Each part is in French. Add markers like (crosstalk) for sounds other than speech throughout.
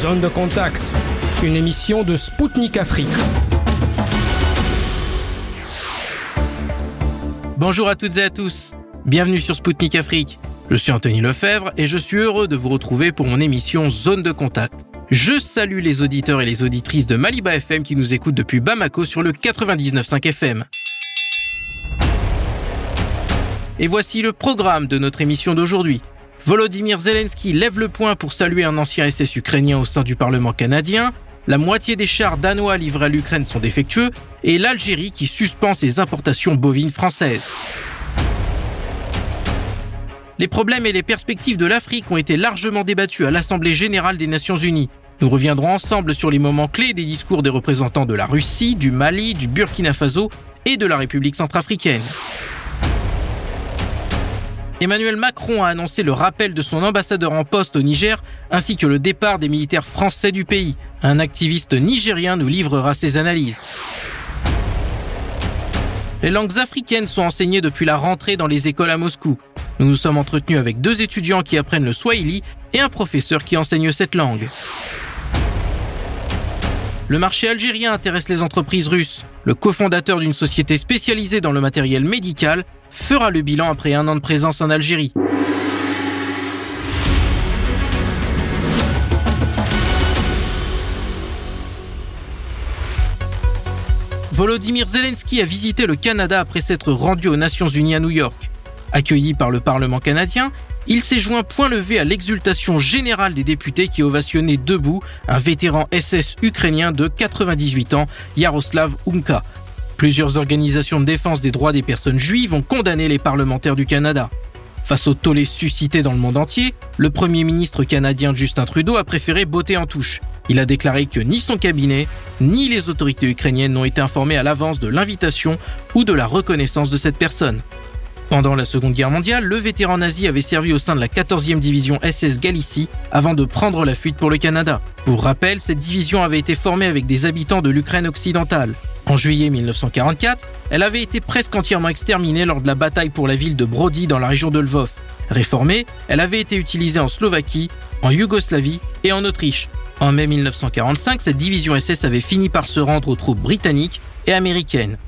Zone de contact, une émission de Spoutnik Afrique. Bonjour à toutes et à tous. Bienvenue sur Spoutnik Afrique. Je suis Anthony Lefebvre et je suis heureux de vous retrouver pour mon émission Zone de contact. Je salue les auditeurs et les auditrices de Maliba FM qui nous écoutent depuis Bamako sur le 99.5 FM. Et voici le programme de notre émission d'aujourd'hui. Volodymyr Zelensky lève le poing pour saluer un ancien SS ukrainien au sein du Parlement canadien, la moitié des chars danois livrés à l'Ukraine sont défectueux, et l'Algérie qui suspend ses importations bovines françaises. Les problèmes et les perspectives de l'Afrique ont été largement débattus à l'Assemblée générale des Nations unies. Nous reviendrons ensemble sur les moments clés des discours des représentants de la Russie, du Mali, du Burkina Faso et de la République centrafricaine. Emmanuel Macron a annoncé le rappel de son ambassadeur en poste au Niger ainsi que le départ des militaires français du pays. Un activiste nigérien nous livrera ses analyses. Les langues africaines sont enseignées depuis la rentrée dans les écoles à Moscou. Nous nous sommes entretenus avec deux étudiants qui apprennent le swahili et un professeur qui enseigne cette langue. Le marché algérien intéresse les entreprises russes. Le cofondateur d'une société spécialisée dans le matériel médical fera le bilan après un an de présence en Algérie. Volodymyr Zelensky a visité le Canada après s'être rendu aux Nations Unies à New York. Accueilli par le Parlement canadien, il s'est joint point levé à l'exultation générale des députés qui ovationnaient debout un vétéran SS ukrainien de 98 ans, Yaroslav Unka, Plusieurs organisations de défense des droits des personnes juives ont condamné les parlementaires du Canada. Face au tollé suscité dans le monde entier, le premier ministre canadien Justin Trudeau a préféré botter en touche. Il a déclaré que ni son cabinet, ni les autorités ukrainiennes n'ont été informés à l'avance de l'invitation ou de la reconnaissance de cette personne. Pendant la Seconde Guerre mondiale, le vétéran nazi avait servi au sein de la 14e division SS Galicie avant de prendre la fuite pour le Canada. Pour rappel, cette division avait été formée avec des habitants de l'Ukraine occidentale. En juillet 1944, elle avait été presque entièrement exterminée lors de la bataille pour la ville de Brody dans la région de Lvov. Réformée, elle avait été utilisée en Slovaquie, en Yougoslavie et en Autriche. En mai 1945, cette division SS avait fini par se rendre aux troupes britanniques et américaines.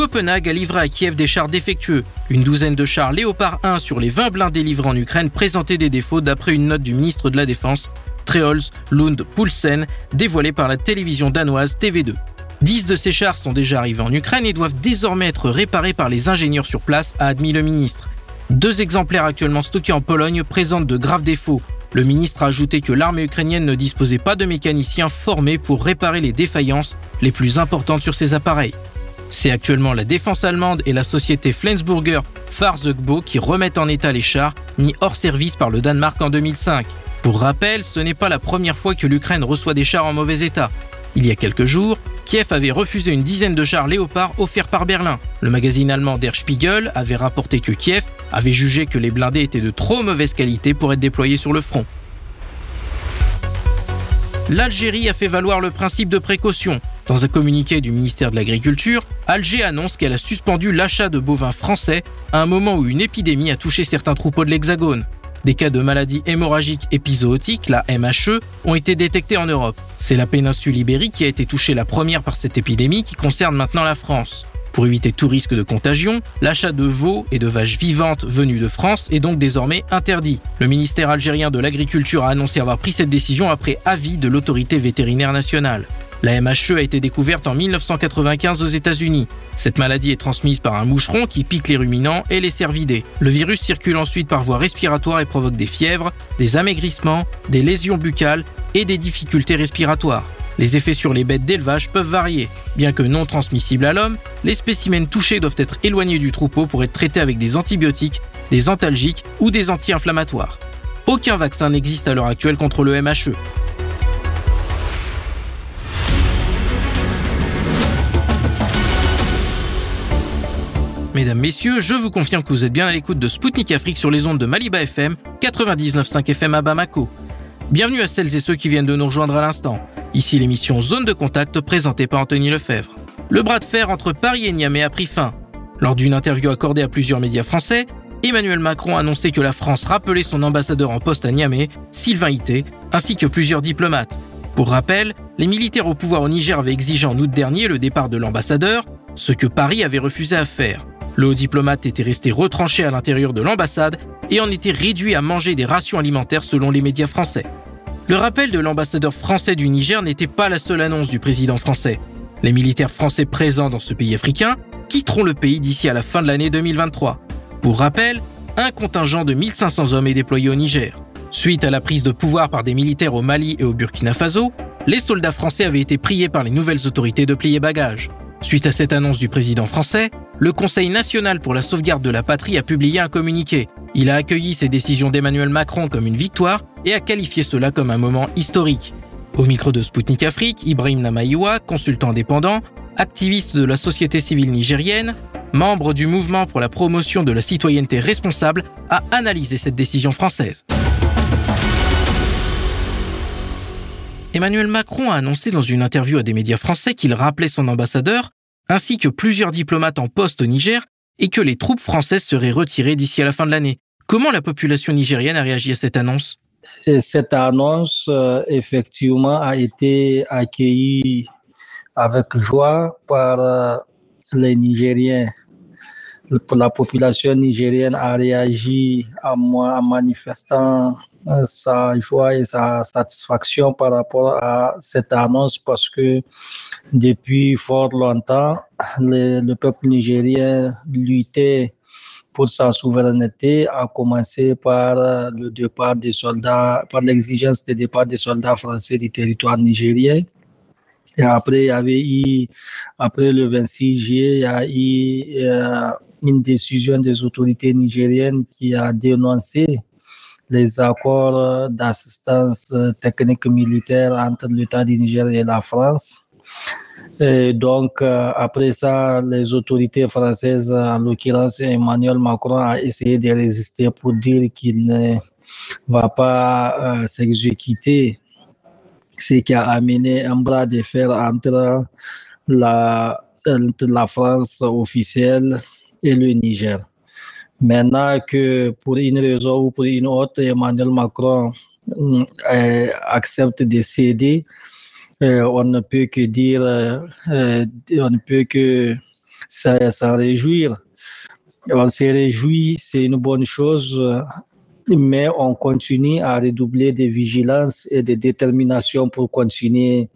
Copenhague a livré à Kiev des chars défectueux. Une douzaine de chars Léopard 1 sur les 20 blindés livrés en Ukraine présentaient des défauts d'après une note du ministre de la Défense Treholz Lund Poulsen, dévoilé par la télévision danoise TV2. Dix de ces chars sont déjà arrivés en Ukraine et doivent désormais être réparés par les ingénieurs sur place, a admis le ministre. Deux exemplaires actuellement stockés en Pologne présentent de graves défauts. Le ministre a ajouté que l'armée ukrainienne ne disposait pas de mécaniciens formés pour réparer les défaillances les plus importantes sur ces appareils. C'est actuellement la défense allemande et la société Flensburger Fahrzeugbo qui remettent en état les chars mis hors service par le Danemark en 2005. Pour rappel, ce n'est pas la première fois que l'Ukraine reçoit des chars en mauvais état. Il y a quelques jours, Kiev avait refusé une dizaine de chars Léopard offerts par Berlin. Le magazine allemand Der Spiegel avait rapporté que Kiev avait jugé que les blindés étaient de trop mauvaise qualité pour être déployés sur le front. L'Algérie a fait valoir le principe de précaution. Dans un communiqué du ministère de l'Agriculture, Alger annonce qu'elle a suspendu l'achat de bovins français à un moment où une épidémie a touché certains troupeaux de l'Hexagone. Des cas de maladies hémorragiques épizootiques, la MHE, ont été détectés en Europe. C'est la péninsule ibérique qui a été touchée la première par cette épidémie qui concerne maintenant la France. Pour éviter tout risque de contagion, l'achat de veaux et de vaches vivantes venues de France est donc désormais interdit. Le ministère algérien de l'Agriculture a annoncé avoir pris cette décision après avis de l'autorité vétérinaire nationale. La MHE a été découverte en 1995 aux États-Unis. Cette maladie est transmise par un moucheron qui pique les ruminants et les cervidés. Le virus circule ensuite par voie respiratoire et provoque des fièvres, des amaigrissements, des lésions buccales et des difficultés respiratoires. Les effets sur les bêtes d'élevage peuvent varier. Bien que non transmissibles à l'homme, les spécimens touchés doivent être éloignés du troupeau pour être traités avec des antibiotiques, des antalgiques ou des anti-inflammatoires. Aucun vaccin n'existe à l'heure actuelle contre le MHE. Mesdames, Messieurs, je vous confirme que vous êtes bien à l'écoute de Spoutnik Afrique sur les ondes de Maliba FM, 99.5 FM à Bamako. Bienvenue à celles et ceux qui viennent de nous rejoindre à l'instant. Ici l'émission Zone de Contact présentée par Anthony Lefebvre. Le bras de fer entre Paris et Niamey a pris fin. Lors d'une interview accordée à plusieurs médias français, Emmanuel Macron a annoncé que la France rappelait son ambassadeur en poste à Niamey, Sylvain Ité, ainsi que plusieurs diplomates. Pour rappel, les militaires au pouvoir au Niger avaient exigé en août dernier le départ de l'ambassadeur, ce que Paris avait refusé à faire. Le haut diplomate était resté retranché à l'intérieur de l'ambassade et en était réduit à manger des rations alimentaires selon les médias français. Le rappel de l'ambassadeur français du Niger n'était pas la seule annonce du président français. Les militaires français présents dans ce pays africain quitteront le pays d'ici à la fin de l'année 2023. Pour rappel, un contingent de 1500 hommes est déployé au Niger. Suite à la prise de pouvoir par des militaires au Mali et au Burkina Faso, les soldats français avaient été priés par les nouvelles autorités de plier bagages. Suite à cette annonce du président français, le Conseil national pour la sauvegarde de la patrie a publié un communiqué. Il a accueilli ces décisions d'Emmanuel Macron comme une victoire et a qualifié cela comme un moment historique. Au micro de Sputnik Afrique, Ibrahim Namaïwa, consultant indépendant, activiste de la société civile nigérienne, membre du mouvement pour la promotion de la citoyenneté responsable, a analysé cette décision française. Emmanuel Macron a annoncé dans une interview à des médias français qu'il rappelait son ambassadeur, ainsi que plusieurs diplomates en poste au Niger, et que les troupes françaises seraient retirées d'ici à la fin de l'année. Comment la population nigérienne a réagi à cette annonce? Cette annonce, euh, effectivement, a été accueillie avec joie par euh, les Nigériens la population nigérienne a réagi en, manifestant sa joie et sa satisfaction par rapport à cette annonce parce que depuis fort longtemps, le, le peuple nigérien luttait pour sa souveraineté, a commencé par le départ des soldats, par l'exigence de départ des soldats français du territoire nigérien. Et après, il y avait eu, après le 26 juillet, il y a eu euh, une décision des autorités nigériennes qui a dénoncé les accords d'assistance technique militaire entre l'État du Niger et la France. Et donc, euh, après ça, les autorités françaises, en l'occurrence Emmanuel Macron, a essayé de résister pour dire qu'il ne va pas euh, s'exécuter, ce qui a amené un bras de fer entre la, entre la France officielle et le Niger. Maintenant que pour une raison ou pour une autre, Emmanuel Macron euh, accepte de céder, euh, on ne peut que dire, euh, on ne peut que s'en réjouir. On se réjouit, c'est une bonne chose, mais on continue à redoubler de vigilance et de détermination pour continuer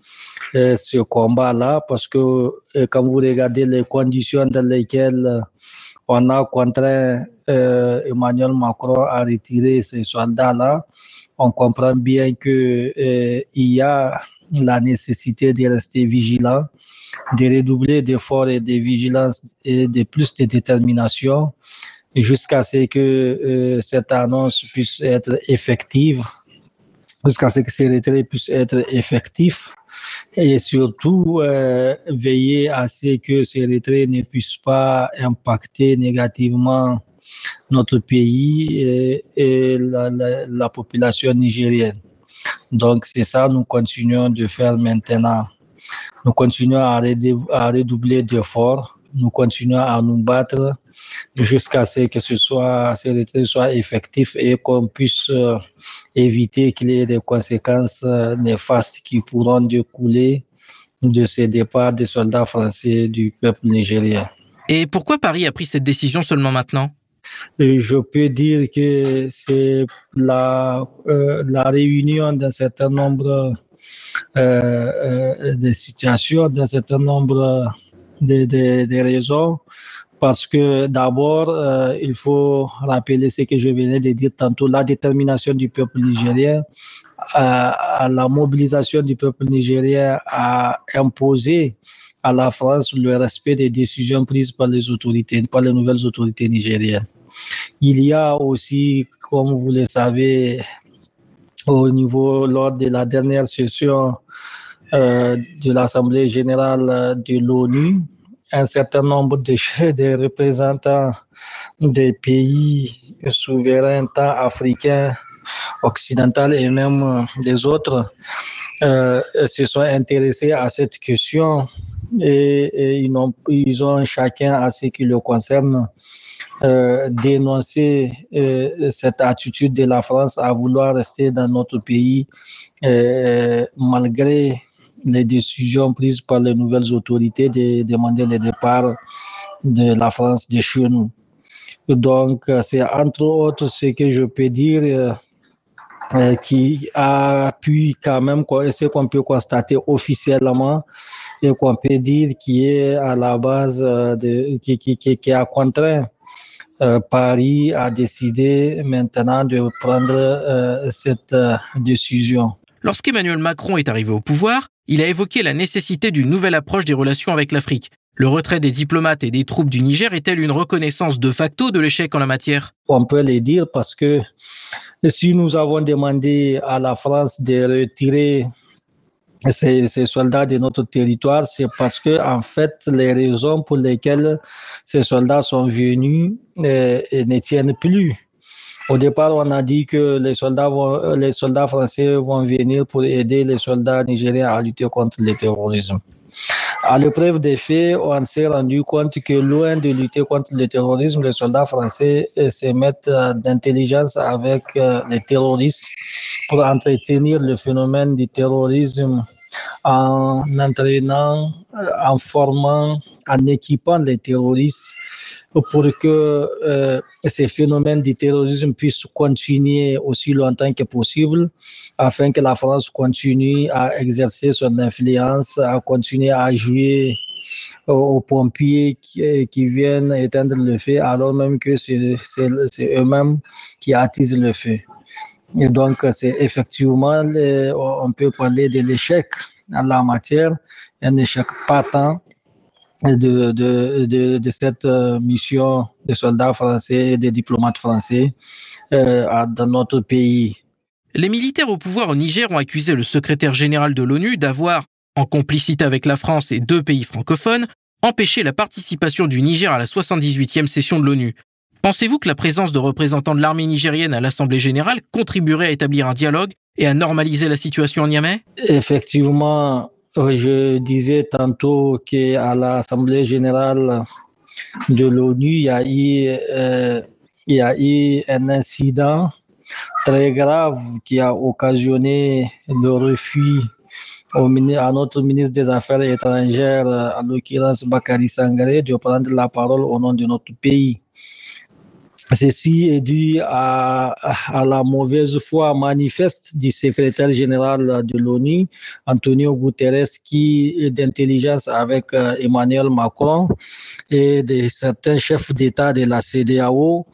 ce combat-là, parce que quand vous regardez les conditions dans lesquelles on a contraint euh, Emmanuel Macron à retirer ces soldats-là, on comprend bien que euh, il y a la nécessité de rester vigilant, de redoubler d'efforts et de vigilance et de plus de détermination jusqu'à ce que euh, cette annonce puisse être effective, jusqu'à ce que ces retraits puissent être effectifs et surtout veiller à ce que ces retraits ne puissent pas impacter négativement notre pays et, la, la, la, population nigérienne. Donc c'est ça nous continuons de faire maintenant. Nous continuons à, à redoubler d'efforts, nous continuons à nous battre jusqu'à ce que ce soit, ce retrait soit effectif et qu'on puisse euh, éviter qu'il y ait des conséquences euh, néfastes qui pourront découler de ces départs des soldats français du peuple nigérien. Et pourquoi Paris a pris cette décision seulement maintenant? Je peux dire que c'est la, euh, réunion d'un certain nombre euh, euh, de situations, d'un certain nombre de, raisons. Parce que d'abord, il faut rappeler ce que je venais de dire tantôt, la détermination du peuple nigérien, la mobilisation du peuple nigérien a imposé à la France le respect des décisions prises par les autorités, par les nouvelles autorités nigériennes. Il y a aussi, comme vous le savez, au niveau, lors de la dernière session euh, de l'Assemblée générale de l'ONU, un certain nombre de, (laughs) de représentants des pays souverains, tant africains, occidentaux et même des autres, euh, se sont intéressés à cette question et, ils, ont, ils ont chacun à ce qui le concerne euh, dénoncé euh, cette attitude de la France à vouloir rester dans notre pays euh, malgré les décisions prises par les nouvelles autorités de demander le départ de la France de chez nous. Donc, c'est entre autres ce que je peux dire euh, qui a pu quand même, ce qu'on peut constater officiellement et qu'on peut dire qui est à la base de, qui, qui, qui, a contraint euh, Paris a décidé maintenant de prendre euh, cette euh, décision. Lorsqu'Emmanuel Macron est arrivé au pouvoir, il a évoqué la nécessité d'une nouvelle approche des relations avec l'Afrique. Le retrait des diplomates et des troupes du Niger est-elle une reconnaissance de facto de l'échec en la matière? On peut le dire parce que si nous avons demandé à la France de retirer ces, soldats de notre territoire, c'est parce que en fait les raisons pour lesquelles ces soldats sont venus euh, ne tiennent plus. Au départ, on a dit que les soldats, vont, les soldats français vont venir pour aider les soldats nigériens à lutter contre le terrorisme. À l'épreuve des faits, on s'est rendu compte que loin de lutter contre le terrorisme, les soldats français euh, se mettent euh, d'intelligence avec euh, les terroristes pour entretenir le phénomène du terrorisme en entraînant, en formant, en équipant les terroristes pour que euh, ces phénomènes du terrorisme puissent continuer aussi longtemps que possible, afin que la France continue à exercer son influence, à continuer à jouer aux, pompiers qui, qui, viennent éteindre le feu, alors même que c'est eux-mêmes qui attisent le feu. Et donc, c'est effectivement, on peut parler de l'échec en la matière, un échec patent de, de, de, de, cette euh, mission de soldats français et des diplomates français euh, dans notre pays. Les militaires au pouvoir au Niger ont accusé le secrétaire général de l'ONU d'avoir, en complicité avec la France et deux pays francophones, empêché la participation du Niger à la 78e session de l'ONU. Pensez-vous que la présence de représentants de l'armée nigérienne à l'Assemblée générale contribuerait à établir un dialogue et à normaliser la situation en Niamey Effectivement, je disais tantôt qu'à l'Assemblée générale de l'ONU, il y a eu, euh, il y a eu un incident très grave qui a occasionné le refus à notre ministre des Affaires étrangères, en l'occurrence Bakary Sangaré, de prendre la parole au nom de notre pays. Ceci est dû à, à, la mauvaise foi manifeste du secrétaire général de l'ONU, Antonio Guterres, qui est d'intelligence avec euh, Emmanuel Macron et de certains chefs d'État de la CDAO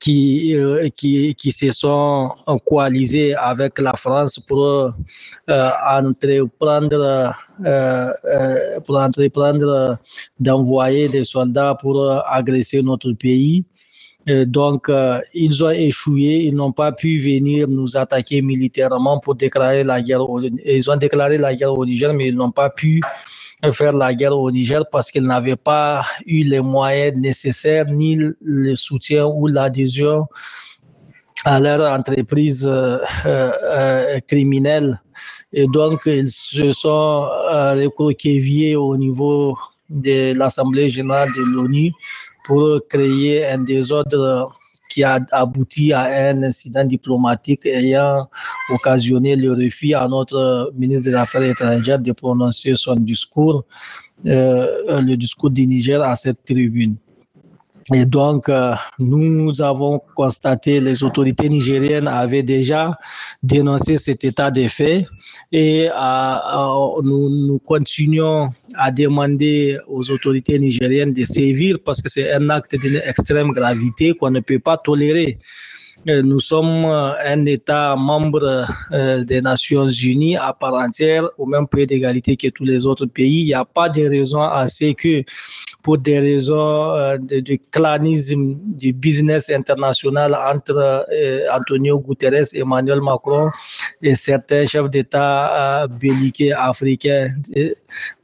qui, euh, qui, qui se sont coalisés avec la France pour euh, entreprendre, euh, pour entreprendre d'envoyer des soldats pour agresser notre pays. Euh, donc, euh, ils ont échoué, ils n'ont pas pu venir nous attaquer militairement pour déclarer la guerre. Au, ils ont déclaré la guerre au Niger, mais ils n'ont pas pu faire la guerre au Niger parce qu'ils n'avaient pas eu les moyens nécessaires ni le soutien ou l'adhésion à leur entreprise euh, criminelle. Et donc, ils se sont euh, au niveau de l'Assemblée générale de l'ONU pour créer un désordre qui a abouti à un incident diplomatique ayant occasionné le refus à notre ministre des Affaires étrangères de prononcer son discours, euh, le discours du Niger à cette tribune. Et donc, euh, nous avons constaté, les autorités nigériennes avaient déjà dénoncé cet état de fait et euh, nous, nous, continuons à demander aux autorités nigériennes de sévir parce que c'est un acte d'une extrême gravité qu'on ne peut pas tolérer. Euh, nous sommes euh, un État membre euh, des Nations Unies à part entière, au même pied d'égalité que tous les autres pays. Il n'y a pas de raison à ce que, pour des raisons de, clanisme, du business international entre Antonio Guterres Emmanuel Macron, et certains chefs d'État belliqués africains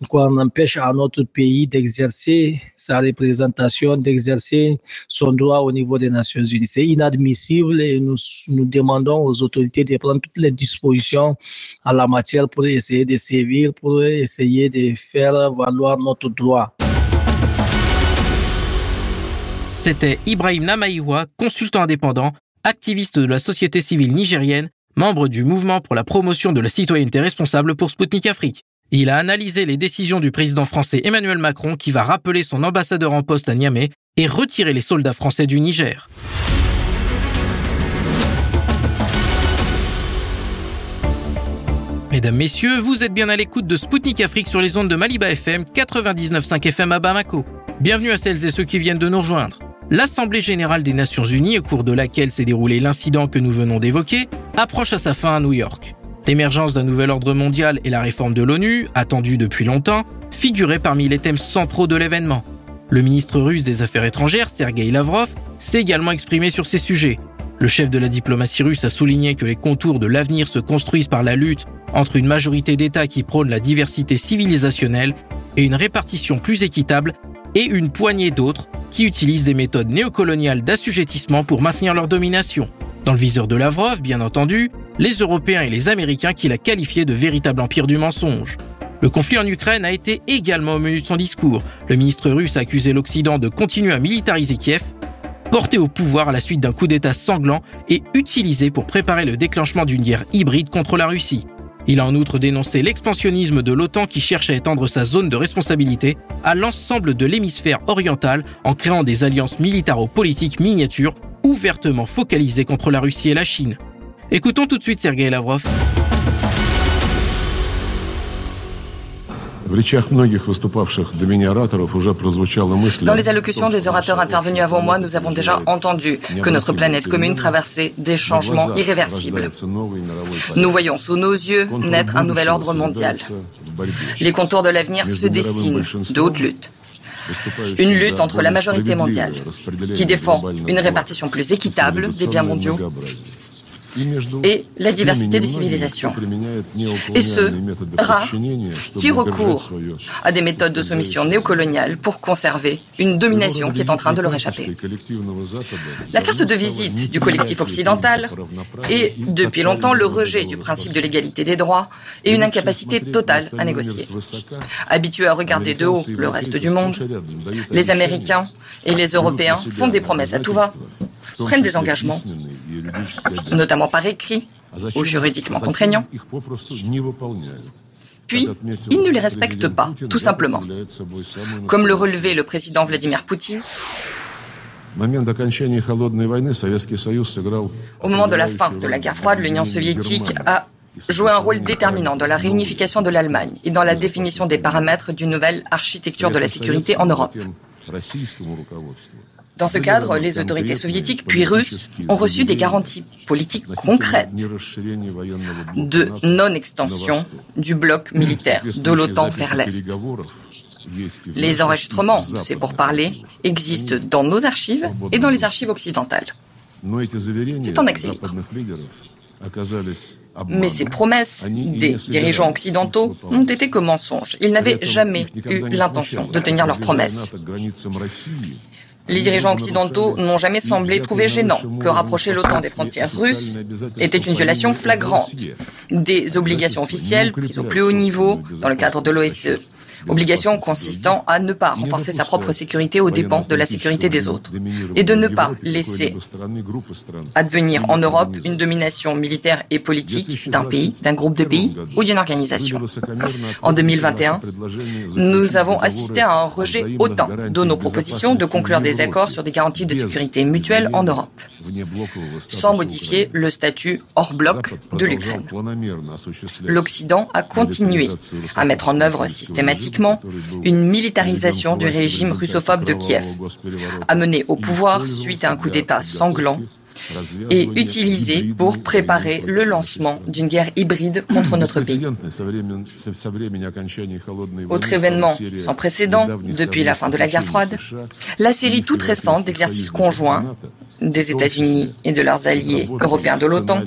qu'on empêche à notre pays d'exercer sa représentation, d'exercer son droit au niveau des Nations Unies. C'est inadmissible nous, demandons aux autorités de prendre toutes les dispositions en la matière pour essayer de sévir, pour essayer de faire valoir notre droit. C'était Ibrahim Namaïwa, consultant indépendant, activiste de la société civile nigérienne, membre du mouvement pour la promotion de la citoyenneté responsable pour Sputnik Afrique. Il a analysé les décisions du président français Emmanuel Macron qui va rappeler son ambassadeur en poste à Niamey et retirer les soldats français du Niger. Mesdames, Messieurs, vous êtes bien à l'écoute de Spoutnik Afrique sur les ondes de Maliba FM 99.5 FM à Bamako. Bienvenue à celles et ceux qui viennent de nous rejoindre. L'Assemblée générale des Nations Unies, au cours de laquelle s'est déroulé l'incident que nous venons d'évoquer, approche à sa fin à New York. L'émergence d'un nouvel ordre mondial et la réforme de l'ONU, attendue depuis longtemps, figuraient parmi les thèmes centraux de l'événement. Le ministre russe des Affaires étrangères, Sergei Lavrov, s'est également exprimé sur ces sujets, le chef de la diplomatie russe a souligné que les contours de l'avenir se construisent par la lutte entre une majorité d'États qui prônent la diversité civilisationnelle et une répartition plus équitable et une poignée d'autres qui utilisent des méthodes néocoloniales d'assujettissement pour maintenir leur domination. Dans le viseur de Lavrov, bien entendu, les Européens et les Américains qu'il a qualifiés de véritable empire du mensonge. Le conflit en Ukraine a été également au menu de son discours. Le ministre russe a accusé l'Occident de continuer à militariser Kiev porté au pouvoir à la suite d'un coup d'État sanglant et utilisé pour préparer le déclenchement d'une guerre hybride contre la Russie. Il a en outre dénoncé l'expansionnisme de l'OTAN qui cherche à étendre sa zone de responsabilité à l'ensemble de l'hémisphère oriental en créant des alliances militaro-politiques miniatures ouvertement focalisées contre la Russie et la Chine. Écoutons tout de suite Sergei Lavrov. Dans les allocutions des orateurs intervenus avant moi, nous avons déjà entendu que notre planète commune traversait des changements irréversibles. Nous voyons sous nos yeux naître un nouvel ordre mondial. Les contours de l'avenir se dessinent de haute lutte. Une lutte entre la majorité mondiale, qui défend une répartition plus équitable des biens mondiaux, et la diversité des civilisations. Et ceux rares qui recourent à des méthodes de soumission néocoloniales pour conserver une domination qui est en train de leur échapper. La carte de visite du collectif occidental est depuis longtemps le rejet du principe de l'égalité des droits et une incapacité totale à négocier. Habitués à regarder de haut le reste du monde, les Américains et les Européens font des promesses à tout va, prennent des engagements, notamment par écrit ou juridiquement contraignants, puis ils ne les respectent pas, tout simplement. Comme le relevait le président Vladimir Poutine, au moment de la fin de la guerre froide, l'Union soviétique a joué un rôle déterminant dans la réunification de l'Allemagne et dans la définition des paramètres d'une nouvelle architecture de la sécurité en Europe. Dans ce cadre, les autorités soviétiques puis russes ont reçu des garanties politiques concrètes de non-extension du bloc militaire de l'OTAN vers l'Est. Les enregistrements c'est pour parler, existent dans nos archives et dans les archives occidentales. C'est en accès Mais ces promesses des dirigeants occidentaux n'ont été que mensonges. Ils n'avaient jamais eu l'intention de tenir leurs promesses. Les dirigeants occidentaux n'ont jamais semblé trouver gênant que rapprocher l'OTAN des frontières russes était une violation flagrante. Des obligations officielles prises au plus haut niveau dans le cadre de l'OSCE obligation consistant à ne pas renforcer sa propre sécurité aux dépens de la sécurité des autres, et de ne pas laisser advenir en Europe une domination militaire et politique d'un pays, d'un groupe de pays ou d'une organisation. En 2021, nous avons assisté à un rejet autant de nos propositions de conclure des accords sur des garanties de sécurité mutuelle en Europe, sans modifier le statut hors bloc de l'Ukraine. L'Occident a continué à mettre en œuvre systématiquement une militarisation du régime russophobe de Kiev, amené au pouvoir suite à un coup d'État sanglant et utilisé pour préparer le lancement d'une guerre hybride (coughs) contre notre pays. Autre événement sans précédent depuis la fin de la guerre froide, la série toute récente d'exercices conjoints des États-Unis et de leurs alliés européens de l'OTAN,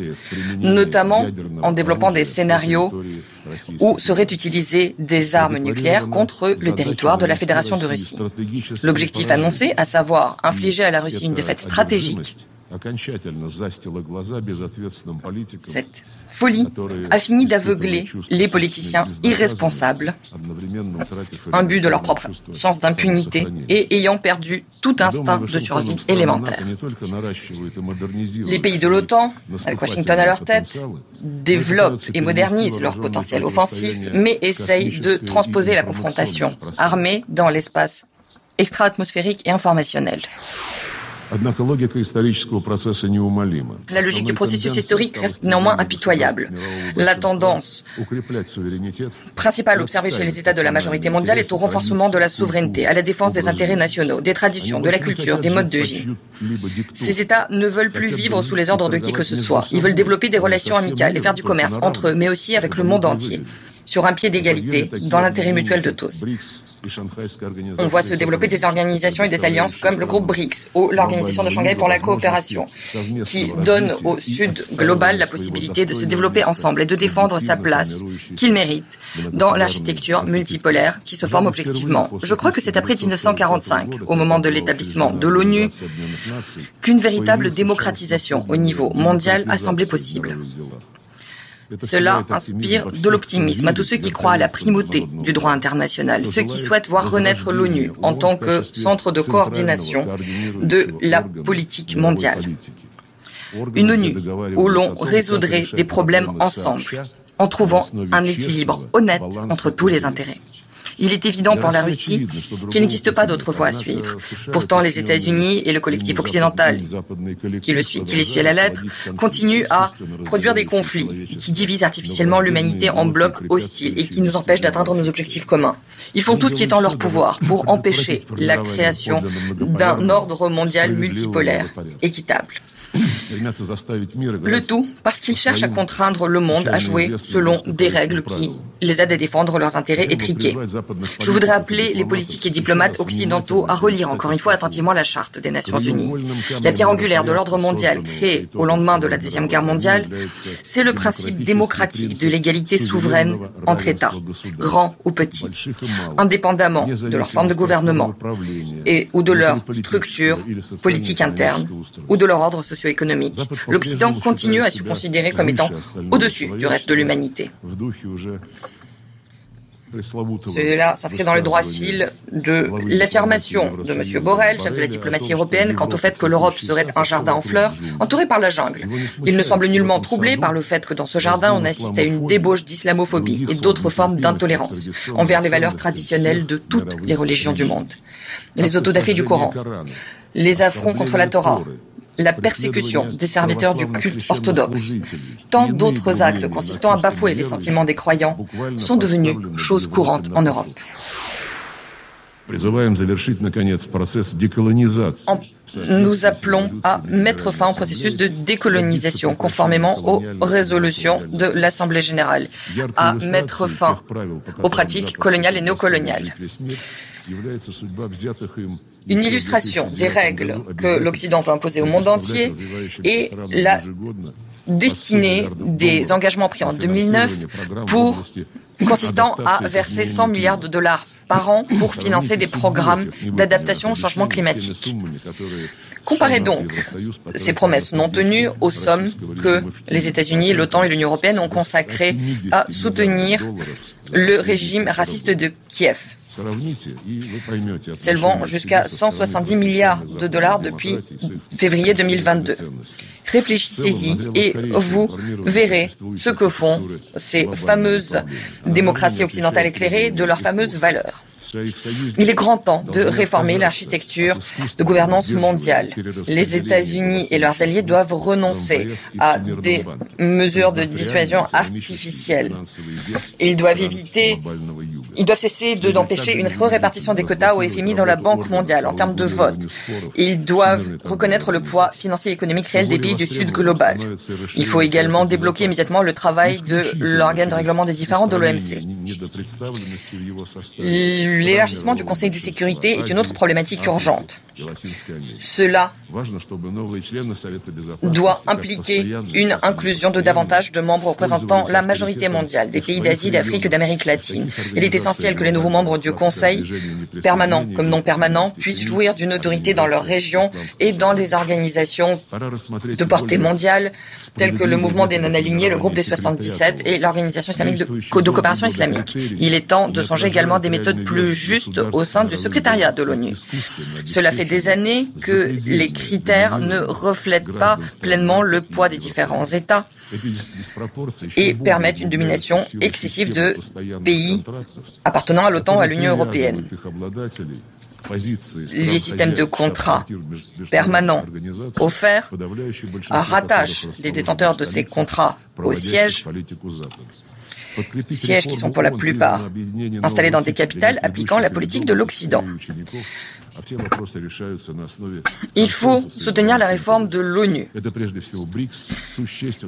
notamment en développant des scénarios où seraient utilisées des armes nucléaires contre le territoire de la Fédération de Russie. L'objectif annoncé, à savoir infliger à la Russie une défaite stratégique cette folie a fini d'aveugler les politiciens irresponsables, imbus de leur propre sens d'impunité et ayant perdu tout instinct de survie élémentaire. Les pays de l'OTAN, avec Washington à leur tête, développent et modernisent leur potentiel offensif, mais essayent de transposer la confrontation armée dans l'espace extra-atmosphérique et informationnel. La logique du processus historique reste néanmoins impitoyable. La tendance principale observée chez les États de la majorité mondiale est au renforcement de la souveraineté, à la défense des intérêts nationaux, des traditions, de la culture, des modes de vie. Ces États ne veulent plus vivre sous les ordres de qui que ce soit. Ils veulent développer des relations amicales et faire du commerce entre eux, mais aussi avec le monde entier, sur un pied d'égalité, dans l'intérêt mutuel de tous. On voit se développer des organisations et des alliances comme le groupe BRICS ou l'Organisation de Shanghai pour la coopération, qui donne au Sud global la possibilité de se développer ensemble et de défendre sa place qu'il mérite dans l'architecture multipolaire qui se forme objectivement. Je crois que c'est après 1945, au moment de l'établissement de l'ONU, qu'une véritable démocratisation au niveau mondial a semblé possible. Cela inspire de l'optimisme à tous ceux qui croient à la primauté du droit international, ceux qui souhaitent voir renaître l'ONU en tant que centre de coordination de la politique mondiale. Une ONU où l'on résoudrait des problèmes ensemble en trouvant un équilibre honnête entre tous les intérêts. Il est évident pour la Russie qu'il n'existe pas d'autre voie à suivre. Pourtant, les États-Unis et le collectif occidental qui, le suit, qui les suit à la lettre continuent à produire des conflits qui divisent artificiellement l'humanité en blocs hostiles et qui nous empêchent d'atteindre nos objectifs communs. Ils font tout ce qui est en leur pouvoir pour empêcher la création d'un ordre mondial multipolaire équitable. (coughs) Le tout parce qu'ils cherchent à contraindre le monde à jouer selon des règles qui les aident à défendre leurs intérêts étriqués. Je voudrais appeler les politiques et diplomates occidentaux à relire encore une fois attentivement la Charte des Nations Unies. La pierre angulaire de l'ordre mondial créé au lendemain de la Deuxième Guerre mondiale, c'est le principe démocratique de l'égalité souveraine entre États, grands ou petits, indépendamment de leur forme de gouvernement et ou de leur structure politique interne ou de leur ordre socio-économique. L'Occident continue à se considérer comme étant au-dessus du reste de l'humanité. Cela s'inscrit dans le droit fil de l'affirmation de M. Borrell, chef de la diplomatie européenne, quant au fait que l'Europe serait un jardin en fleurs, entouré par la jungle. Il ne semble nullement troublé par le fait que dans ce jardin, on assiste à une débauche d'islamophobie et d'autres formes d'intolérance envers les valeurs traditionnelles de toutes les religions du monde. Les autodafés du Coran, les affronts contre la Torah, la persécution des serviteurs du culte orthodoxe. Tant d'autres actes consistant à bafouer les sentiments des croyants sont devenus choses courantes en Europe. Nous appelons à mettre fin au processus de décolonisation conformément aux résolutions de l'Assemblée générale, à mettre fin aux pratiques coloniales et néocoloniales une illustration des règles que l'Occident peut imposer au monde entier et la destinée des engagements pris en 2009 pour consistant à verser 100 milliards de dollars par an pour financer des programmes d'adaptation au changement climatique. Comparez donc ces promesses non tenues aux sommes que les États-Unis, l'OTAN et l'Union européenne ont consacrées à soutenir le régime raciste de Kiev s'élevant jusqu'à 170 milliards de dollars depuis (laughs) février 2022. Réfléchissez-y et vous verrez ce que font ces fameuses démocraties occidentales éclairées de leurs fameuses valeurs. Il est grand temps de réformer l'architecture de gouvernance mondiale. Les États-Unis et leurs alliés doivent renoncer à des mesures de dissuasion artificielles. Ils doivent éviter, ils doivent cesser d'empêcher une répartition des quotas au FMI dans la Banque mondiale en termes de vote. Ils doivent reconnaître le poids financier et économique réel des pays du Sud global. Il faut également débloquer immédiatement le travail de l'organe de règlement des différends de l'OMC. L'élargissement du Conseil de sécurité est une autre problématique urgente. Cela doit impliquer une inclusion de davantage de membres représentant la majorité mondiale des pays d'Asie, d'Afrique et d'Amérique latine. Il est essentiel que les nouveaux membres du Conseil, permanents comme non permanents, puissent jouir d'une autorité dans leur région et dans des organisations de portée mondiale telles que le mouvement des non-alignés, le groupe des 77 et l'Organisation islamique de, de coopération islamique. Il est temps de songer également des méthodes plus justes au sein du secrétariat de l'ONU. Cela fait des années que les critères ne reflètent pas pleinement le poids des différents États et permettent une domination excessive de pays appartenant à l'OTAN ou à l'Union européenne. Les systèmes de contrats permanents offerts rattachent les détenteurs de ces contrats au siège sièges qui sont pour la plupart installés dans des capitales appliquant la politique de l'Occident. Il faut soutenir la réforme de l'ONU.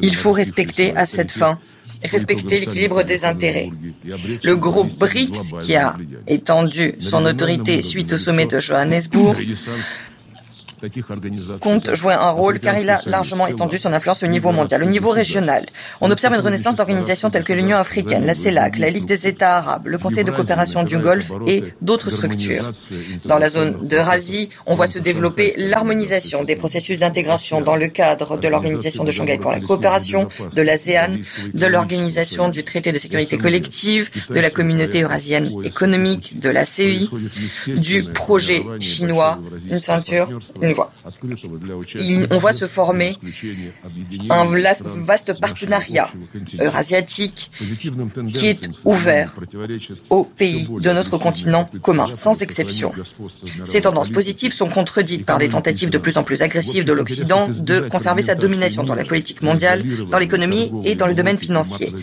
Il faut respecter à cette fin respecter l'équilibre des intérêts. Le groupe BRICS, qui a étendu son autorité suite au sommet de Johannesburg, compte jouer un rôle car il a largement étendu son influence au niveau mondial. Au niveau régional, on observe une renaissance d'organisations telles que l'Union africaine, la CELAC, la Ligue des États arabes, le Conseil de coopération du Golfe et d'autres structures. Dans la zone d'Eurasie, on voit se développer l'harmonisation des processus d'intégration dans le cadre de l'Organisation de Shanghai pour la coopération, de l'ASEAN, de l'Organisation du traité de sécurité collective, de la communauté eurasienne économique, de la CEI, du projet chinois, une ceinture, on voit se former un vaste partenariat eurasiatique qui est ouvert aux pays de notre continent commun, sans exception. Ces tendances positives sont contredites par des tentatives de plus en plus agressives de l'Occident de conserver sa domination dans la politique mondiale, dans l'économie et dans le domaine financier.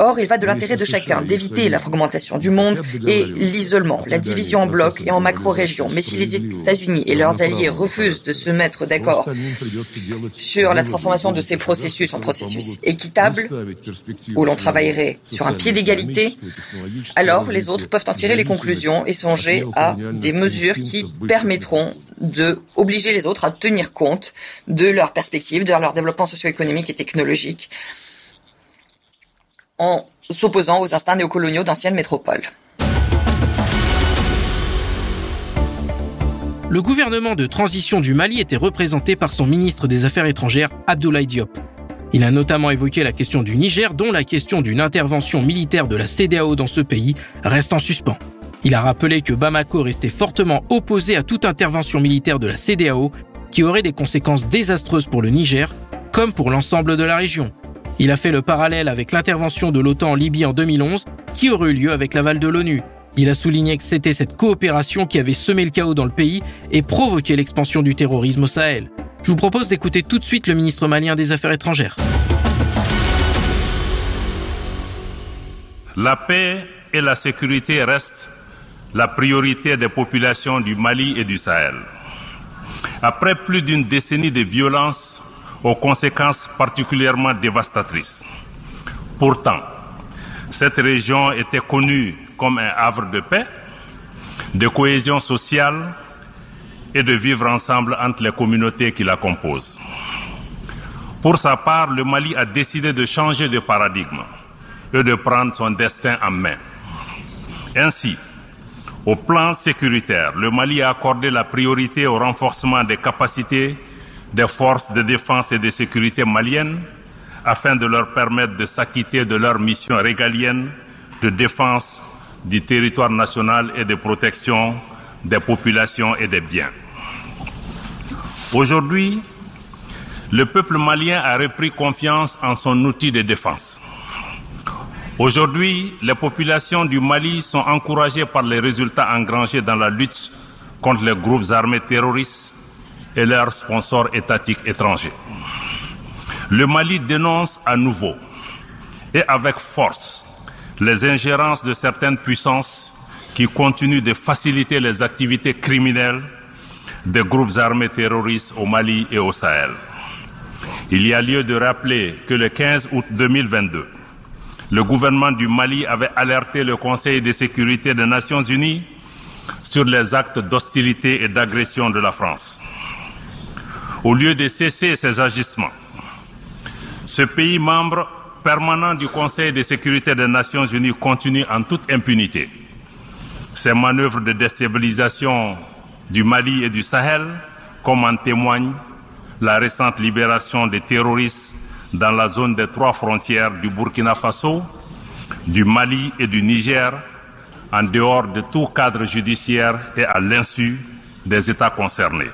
Or, il va de l'intérêt de chacun d'éviter la fragmentation du monde et l'isolement, la division en blocs et en macro-régions. Mais si les États-Unis et leurs alliés refusent de se mettre d'accord sur la transformation de ces processus en processus équitables, où l'on travaillerait sur un pied d'égalité, alors les autres peuvent en tirer les conclusions et songer à des mesures qui permettront de obliger les autres à tenir compte de leurs perspectives, de leur développement socio-économique et technologique en s'opposant aux instincts néocoloniaux d'anciennes métropoles. Le gouvernement de transition du Mali était représenté par son ministre des Affaires étrangères, Abdoulaye Diop. Il a notamment évoqué la question du Niger, dont la question d'une intervention militaire de la CDAO dans ce pays reste en suspens. Il a rappelé que Bamako restait fortement opposé à toute intervention militaire de la CDAO qui aurait des conséquences désastreuses pour le Niger, comme pour l'ensemble de la région. Il a fait le parallèle avec l'intervention de l'OTAN en Libye en 2011, qui aurait eu lieu avec l'aval de l'ONU. Il a souligné que c'était cette coopération qui avait semé le chaos dans le pays et provoqué l'expansion du terrorisme au Sahel. Je vous propose d'écouter tout de suite le ministre malien des Affaires étrangères. La paix et la sécurité restent la priorité des populations du Mali et du Sahel. Après plus d'une décennie de violence aux conséquences particulièrement dévastatrices. Pourtant, cette région était connue comme un havre de paix, de cohésion sociale et de vivre ensemble entre les communautés qui la composent. Pour sa part, le Mali a décidé de changer de paradigme et de prendre son destin en main. Ainsi, au plan sécuritaire, le Mali a accordé la priorité au renforcement des capacités des forces de défense et de sécurité maliennes afin de leur permettre de s'acquitter de leur mission régalienne de défense du territoire national et de protection des populations et des biens. Aujourd'hui, le peuple malien a repris confiance en son outil de défense. Aujourd'hui, les populations du Mali sont encouragées par les résultats engrangés dans la lutte contre les groupes armés terroristes et leurs sponsors étatiques étrangers. Le Mali dénonce à nouveau et avec force les ingérences de certaines puissances qui continuent de faciliter les activités criminelles des groupes armés terroristes au Mali et au Sahel. Il y a lieu de rappeler que le 15 août 2022, le gouvernement du Mali avait alerté le Conseil de sécurité des Nations Unies sur les actes d'hostilité et d'agression de la France. Au lieu de cesser ces agissements, ce pays membre permanent du Conseil de sécurité des Nations Unies continue en toute impunité. Ces manœuvres de déstabilisation du Mali et du Sahel, comme en témoigne la récente libération des terroristes dans la zone des trois frontières du Burkina Faso, du Mali et du Niger, en dehors de tout cadre judiciaire et à l'insu des États concernés,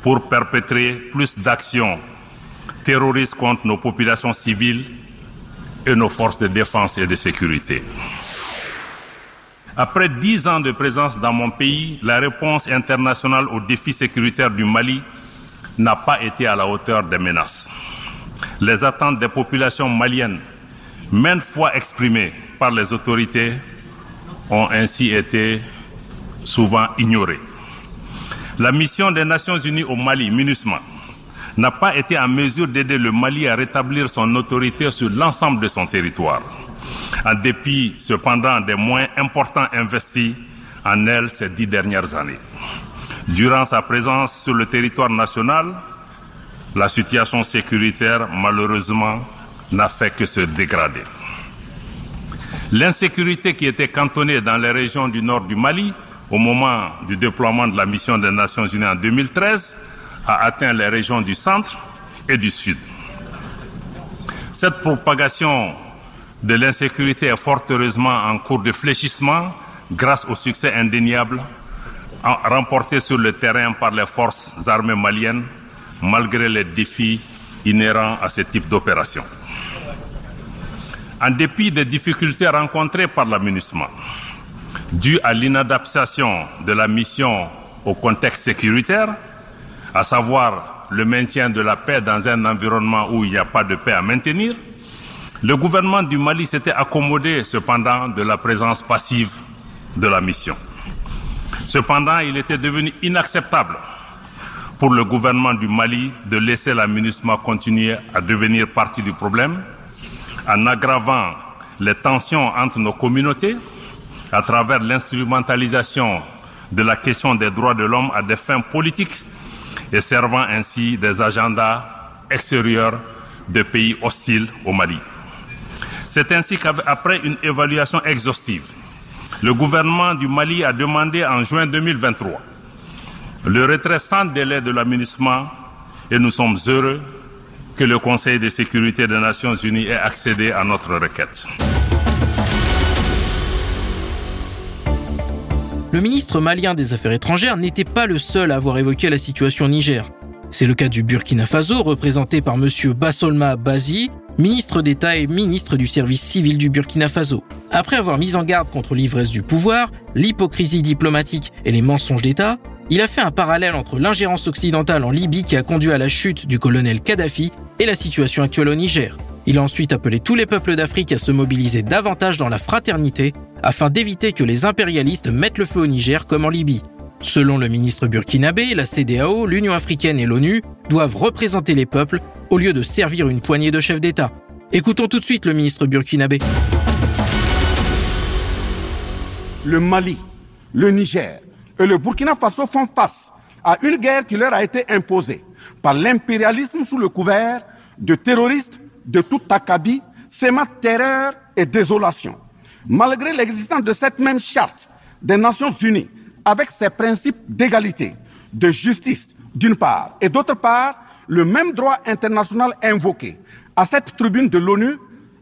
pour perpétrer plus d'actions terroristes contre nos populations civiles et nos forces de défense et de sécurité. Après dix ans de présence dans mon pays, la réponse internationale aux défis sécuritaires du Mali n'a pas été à la hauteur des menaces. Les attentes des populations maliennes, maintes fois exprimées par les autorités, ont ainsi été souvent ignorées. La mission des Nations Unies au Mali, MINUSMA, n'a pas été en mesure d'aider le Mali à rétablir son autorité sur l'ensemble de son territoire en dépit cependant des moyens importants investis en elle ces dix dernières années. Durant sa présence sur le territoire national, la situation sécuritaire, malheureusement, n'a fait que se dégrader. L'insécurité qui était cantonnée dans les régions du nord du Mali au moment du déploiement de la mission des Nations Unies en 2013 a atteint les régions du centre et du sud. Cette propagation de l'insécurité est fort heureusement en cours de fléchissement grâce au succès indéniable remporté sur le terrain par les forces armées maliennes malgré les défis inhérents à ce type d'opération. En dépit des difficultés rencontrées par l'aménagement, dues à l'inadaptation de la mission au contexte sécuritaire, à savoir le maintien de la paix dans un environnement où il n'y a pas de paix à maintenir, le gouvernement du Mali s'était accommodé cependant de la présence passive de la mission. Cependant, il était devenu inacceptable pour le gouvernement du Mali de laisser la MINUSMA continuer à devenir partie du problème en aggravant les tensions entre nos communautés à travers l'instrumentalisation de la question des droits de l'homme à des fins politiques et servant ainsi des agendas extérieurs de pays hostiles au Mali. C'est ainsi qu'après une évaluation exhaustive, le gouvernement du Mali a demandé en juin 2023 le retrait sans délai de l'aménagement et nous sommes heureux que le Conseil de sécurité des Nations Unies ait accédé à notre requête. Le ministre malien des Affaires étrangères n'était pas le seul à avoir évoqué la situation au Niger. C'est le cas du Burkina Faso, représenté par M. Bassolma Bazi, ministre d'État et ministre du service civil du Burkina Faso. Après avoir mis en garde contre l'ivresse du pouvoir, l'hypocrisie diplomatique et les mensonges d'État, il a fait un parallèle entre l'ingérence occidentale en Libye qui a conduit à la chute du colonel Kadhafi et la situation actuelle au Niger. Il a ensuite appelé tous les peuples d'Afrique à se mobiliser davantage dans la fraternité afin d'éviter que les impérialistes mettent le feu au Niger comme en Libye. Selon le ministre burkinabé, la CDAO, l'Union africaine et l'ONU doivent représenter les peuples au lieu de servir une poignée de chefs d'État. Écoutons tout de suite le ministre burkinabé. Le Mali, le Niger et le Burkina Faso font face à une guerre qui leur a été imposée par l'impérialisme sous le couvert de terroristes de toute acabit, sémant terreur et désolation. Malgré l'existence de cette même charte des Nations Unies avec ses principes d'égalité, de justice d'une part, et d'autre part, le même droit international invoqué. À cette tribune de l'ONU,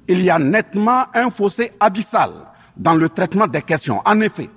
il y a nettement un fossé abyssal dans le traitement des questions. En effet,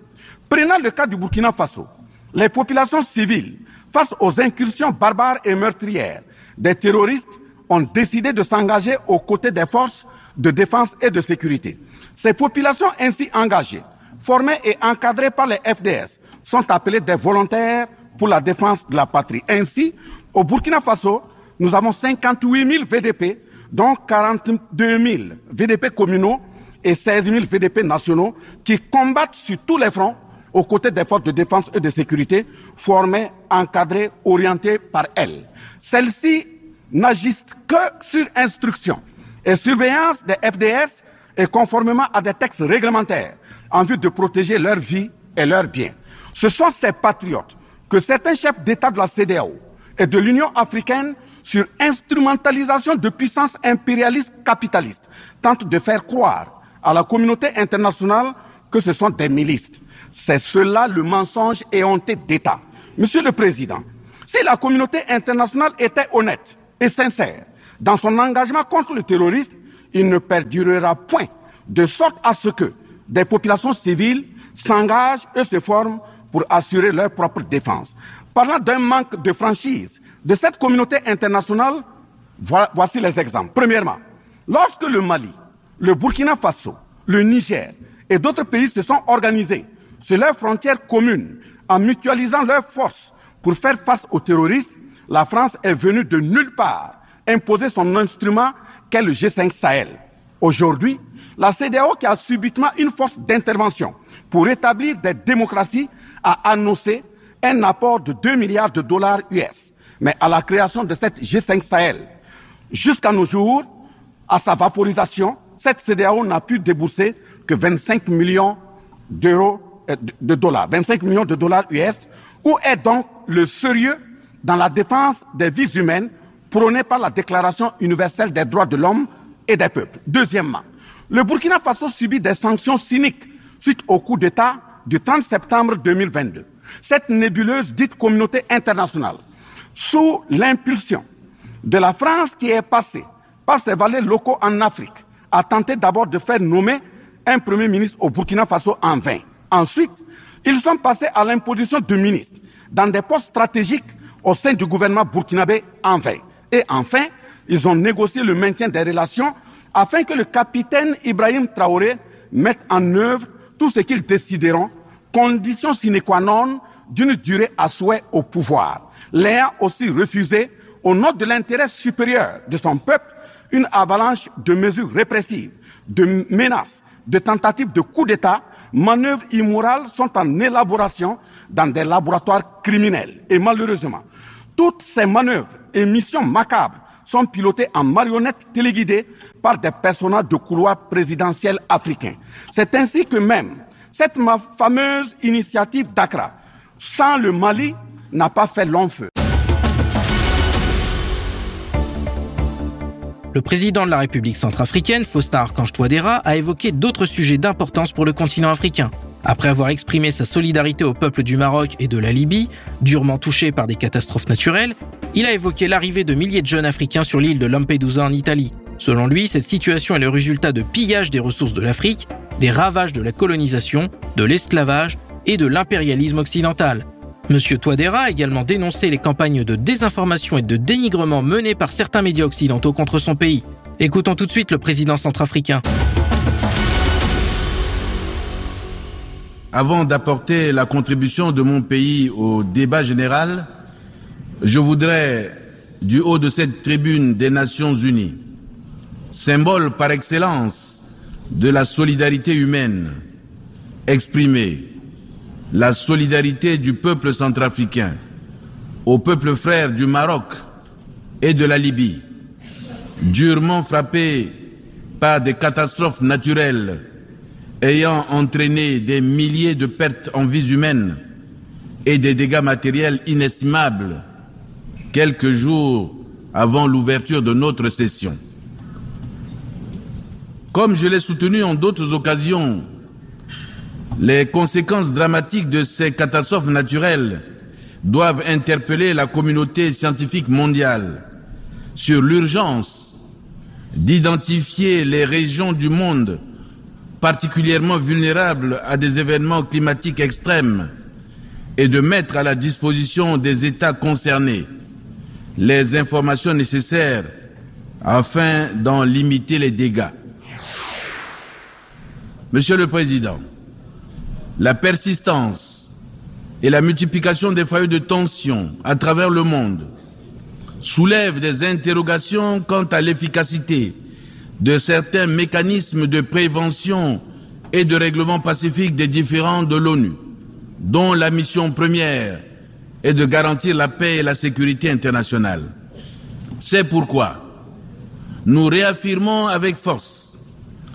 prenant le cas du Burkina Faso, les populations civiles, face aux incursions barbares et meurtrières des terroristes, ont décidé de s'engager aux côtés des forces de défense et de sécurité. Ces populations ainsi engagées, formées et encadrées par les FDS, sont appelées des volontaires pour la défense de la patrie. Ainsi, au Burkina Faso, nous avons 58 000 VDP, dont 42 000 VDP communaux et 16 000 VDP nationaux qui combattent sur tous les fronts aux côtés des forces de défense et de sécurité formées, encadrées, orientées par elles. Celles-ci n'agissent que sur instruction et surveillance des FDS et conformément à des textes réglementaires en vue de protéger leur vie et leurs biens. Ce sont ces patriotes que certains chefs d'État de la CDAO et de l'Union africaine sur instrumentalisation de puissances impérialistes capitalistes tentent de faire croire à la communauté internationale que ce sont des milices. C'est cela le mensonge éhonté d'État. Monsieur le Président, si la communauté internationale était honnête et sincère dans son engagement contre le terrorisme, il ne perdurera point de sorte à ce que des populations civiles s'engagent et se forment pour assurer leur propre défense. Parlant d'un manque de franchise de cette communauté internationale, voici les exemples. Premièrement, lorsque le Mali, le Burkina Faso, le Niger et d'autres pays se sont organisés sur leurs frontières communes en mutualisant leurs forces pour faire face aux terroristes, la France est venue de nulle part imposer son instrument qu'est le G5 Sahel. Aujourd'hui, la CDAO, qui a subitement une force d'intervention pour établir des démocraties, a annoncé un apport de 2 milliards de dollars US, mais à la création de cette G5 Sahel. Jusqu'à nos jours, à sa vaporisation, cette CDAO n'a pu débourser que 25 millions d'euros, euh, de dollars, 25 millions de dollars US. Où est donc le sérieux dans la défense des vies humaines prônée par la Déclaration universelle des droits de l'homme et des peuples Deuxièmement, le Burkina Faso subit des sanctions cyniques suite au coup d'État du 30 septembre 2022. Cette nébuleuse dite communauté internationale, sous l'impulsion de la France qui est passée par ses valets locaux en Afrique, a tenté d'abord de faire nommer un Premier ministre au Burkina Faso en vain. Ensuite, ils sont passés à l'imposition de ministres dans des postes stratégiques au sein du gouvernement burkinabé en vain. Et enfin, ils ont négocié le maintien des relations afin que le capitaine Ibrahim Traoré mette en œuvre tout ce qu'ils décideront, condition sine qua non d'une durée à souhait au pouvoir. L'ayant aussi refusé, au nom de l'intérêt supérieur de son peuple, une avalanche de mesures répressives, de menaces, de tentatives de coup d'État, manœuvres immorales sont en élaboration dans des laboratoires criminels. Et malheureusement, toutes ces manœuvres et missions macabres sont pilotées en marionnettes téléguidées par des personnages de couloir présidentiel africains. C'est ainsi que même cette fameuse initiative d'Accra, sans le Mali, n'a pas fait long feu. Le président de la République centrafricaine, Faustin Archange Touadéra, a évoqué d'autres sujets d'importance pour le continent africain. Après avoir exprimé sa solidarité au peuple du Maroc et de la Libye, durement touchés par des catastrophes naturelles, il a évoqué l'arrivée de milliers de jeunes Africains sur l'île de Lampedusa en Italie. Selon lui, cette situation est le résultat de pillage des ressources de l'Afrique, des ravages de la colonisation, de l'esclavage et de l'impérialisme occidental. Monsieur Touadéra a également dénoncé les campagnes de désinformation et de dénigrement menées par certains médias occidentaux contre son pays. Écoutons tout de suite le président centrafricain. Avant d'apporter la contribution de mon pays au débat général, je voudrais, du haut de cette tribune des Nations Unies, symbole par excellence de la solidarité humaine, exprimer la solidarité du peuple centrafricain au peuple frère du Maroc et de la Libye, durement frappé par des catastrophes naturelles ayant entraîné des milliers de pertes en vies humaines et des dégâts matériels inestimables quelques jours avant l'ouverture de notre session. Comme je l'ai soutenu en d'autres occasions les conséquences dramatiques de ces catastrophes naturelles doivent interpeller la communauté scientifique mondiale sur l'urgence d'identifier les régions du monde particulièrement vulnérables à des événements climatiques extrêmes et de mettre à la disposition des États concernés les informations nécessaires afin d'en limiter les dégâts. Monsieur le Président, la persistance et la multiplication des foyers de tension à travers le monde soulèvent des interrogations quant à l'efficacité de certains mécanismes de prévention et de règlement pacifique des différends de l'ONU, dont la mission première est de garantir la paix et la sécurité internationale. C'est pourquoi nous réaffirmons avec force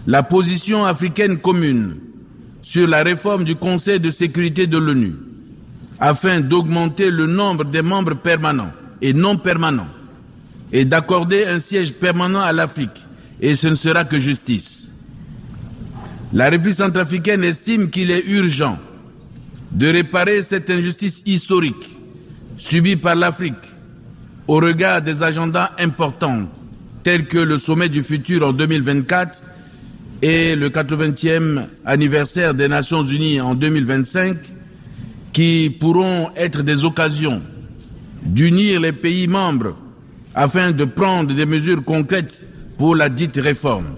la position africaine commune sur la réforme du Conseil de sécurité de l'ONU, afin d'augmenter le nombre des membres permanents et non permanents, et d'accorder un siège permanent à l'Afrique, et ce ne sera que justice. La République centrafricaine estime qu'il est urgent de réparer cette injustice historique subie par l'Afrique au regard des agendas importants tels que le sommet du futur en 2024 et le 80e anniversaire des Nations Unies en 2025, qui pourront être des occasions d'unir les pays membres afin de prendre des mesures concrètes pour la dite réforme.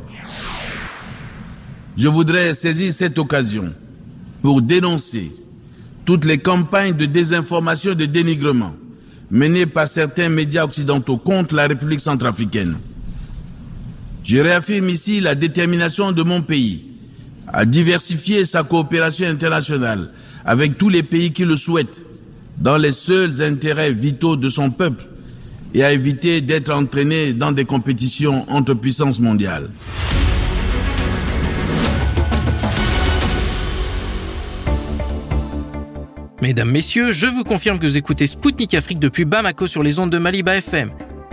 Je voudrais saisir cette occasion pour dénoncer toutes les campagnes de désinformation et de dénigrement menées par certains médias occidentaux contre la République centrafricaine. Je réaffirme ici la détermination de mon pays à diversifier sa coopération internationale avec tous les pays qui le souhaitent dans les seuls intérêts vitaux de son peuple et à éviter d'être entraîné dans des compétitions entre puissances mondiales. Mesdames, Messieurs, je vous confirme que vous écoutez Spoutnik Afrique depuis Bamako sur les ondes de Maliba FM.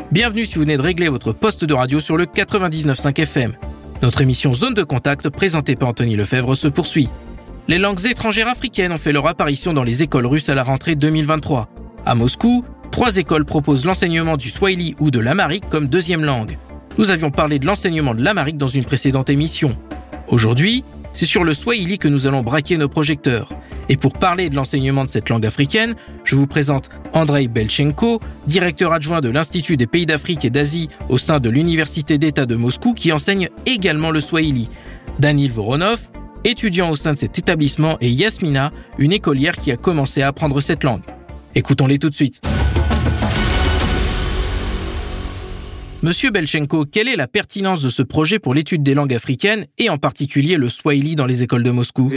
Bienvenue si vous venez de régler votre poste de radio sur le 99.5 FM. Notre émission Zone de contact présentée par Anthony Lefebvre se poursuit. Les langues étrangères africaines ont fait leur apparition dans les écoles russes à la rentrée 2023. À Moscou, trois écoles proposent l'enseignement du swahili ou de l'amharique comme deuxième langue. Nous avions parlé de l'enseignement de l'amharique dans une précédente émission. Aujourd'hui, c'est sur le swahili que nous allons braquer nos projecteurs. Et pour parler de l'enseignement de cette langue africaine, je vous présente Andrei Belchenko, directeur adjoint de l'Institut des pays d'Afrique et d'Asie au sein de l'Université d'État de Moscou qui enseigne également le swahili. Danil Voronov, étudiant au sein de cet établissement, et Yasmina, une écolière qui a commencé à apprendre cette langue. Écoutons-les tout de suite. Monsieur Belchenko, quelle est la pertinence de ce projet pour l'étude des langues africaines et en particulier le swahili dans les écoles de Moscou?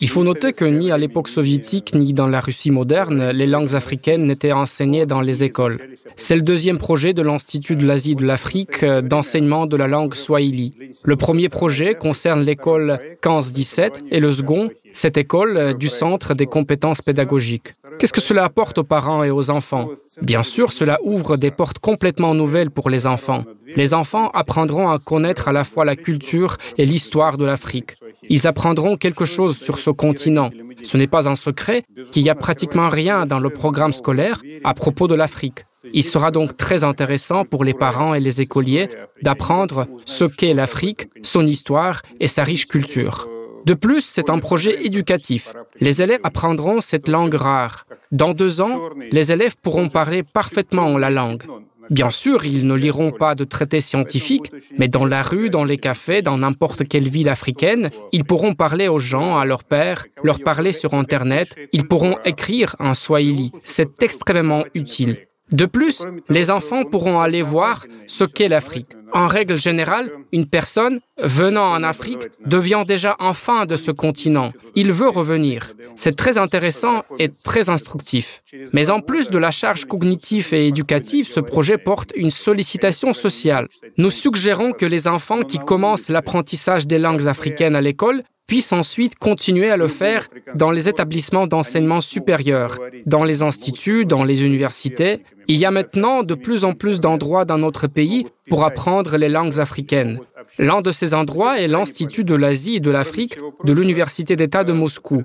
Il faut noter que ni à l'époque soviétique ni dans la Russie moderne, les langues africaines n'étaient enseignées dans les écoles. C'est le deuxième projet de l'Institut de l'Asie de l'Afrique d'enseignement de la langue swahili. Le premier projet concerne l'école 15-17 et le second cette école euh, du Centre des compétences pédagogiques. Qu'est-ce que cela apporte aux parents et aux enfants Bien sûr, cela ouvre des portes complètement nouvelles pour les enfants. Les enfants apprendront à connaître à la fois la culture et l'histoire de l'Afrique. Ils apprendront quelque chose sur ce continent. Ce n'est pas un secret qu'il n'y a pratiquement rien dans le programme scolaire à propos de l'Afrique. Il sera donc très intéressant pour les parents et les écoliers d'apprendre ce qu'est l'Afrique, son histoire et sa riche culture. De plus, c'est un projet éducatif. Les élèves apprendront cette langue rare. Dans deux ans, les élèves pourront parler parfaitement la langue. Bien sûr, ils ne liront pas de traités scientifiques, mais dans la rue, dans les cafés, dans n'importe quelle ville africaine, ils pourront parler aux gens, à leur père, leur parler sur Internet, ils pourront écrire en swahili. C'est extrêmement utile. De plus, les enfants pourront aller voir ce qu'est l'Afrique. En règle générale, une personne venant en Afrique devient déjà enfant de ce continent. Il veut revenir. C'est très intéressant et très instructif. Mais en plus de la charge cognitive et éducative, ce projet porte une sollicitation sociale. Nous suggérons que les enfants qui commencent l'apprentissage des langues africaines à l'école puissent ensuite continuer à le faire dans les établissements d'enseignement supérieur, dans les instituts, dans les universités. Il y a maintenant de plus en plus d'endroits dans notre pays pour apprendre les langues africaines. L'un de ces endroits est l'Institut de l'Asie et de l'Afrique de l'Université d'État de Moscou,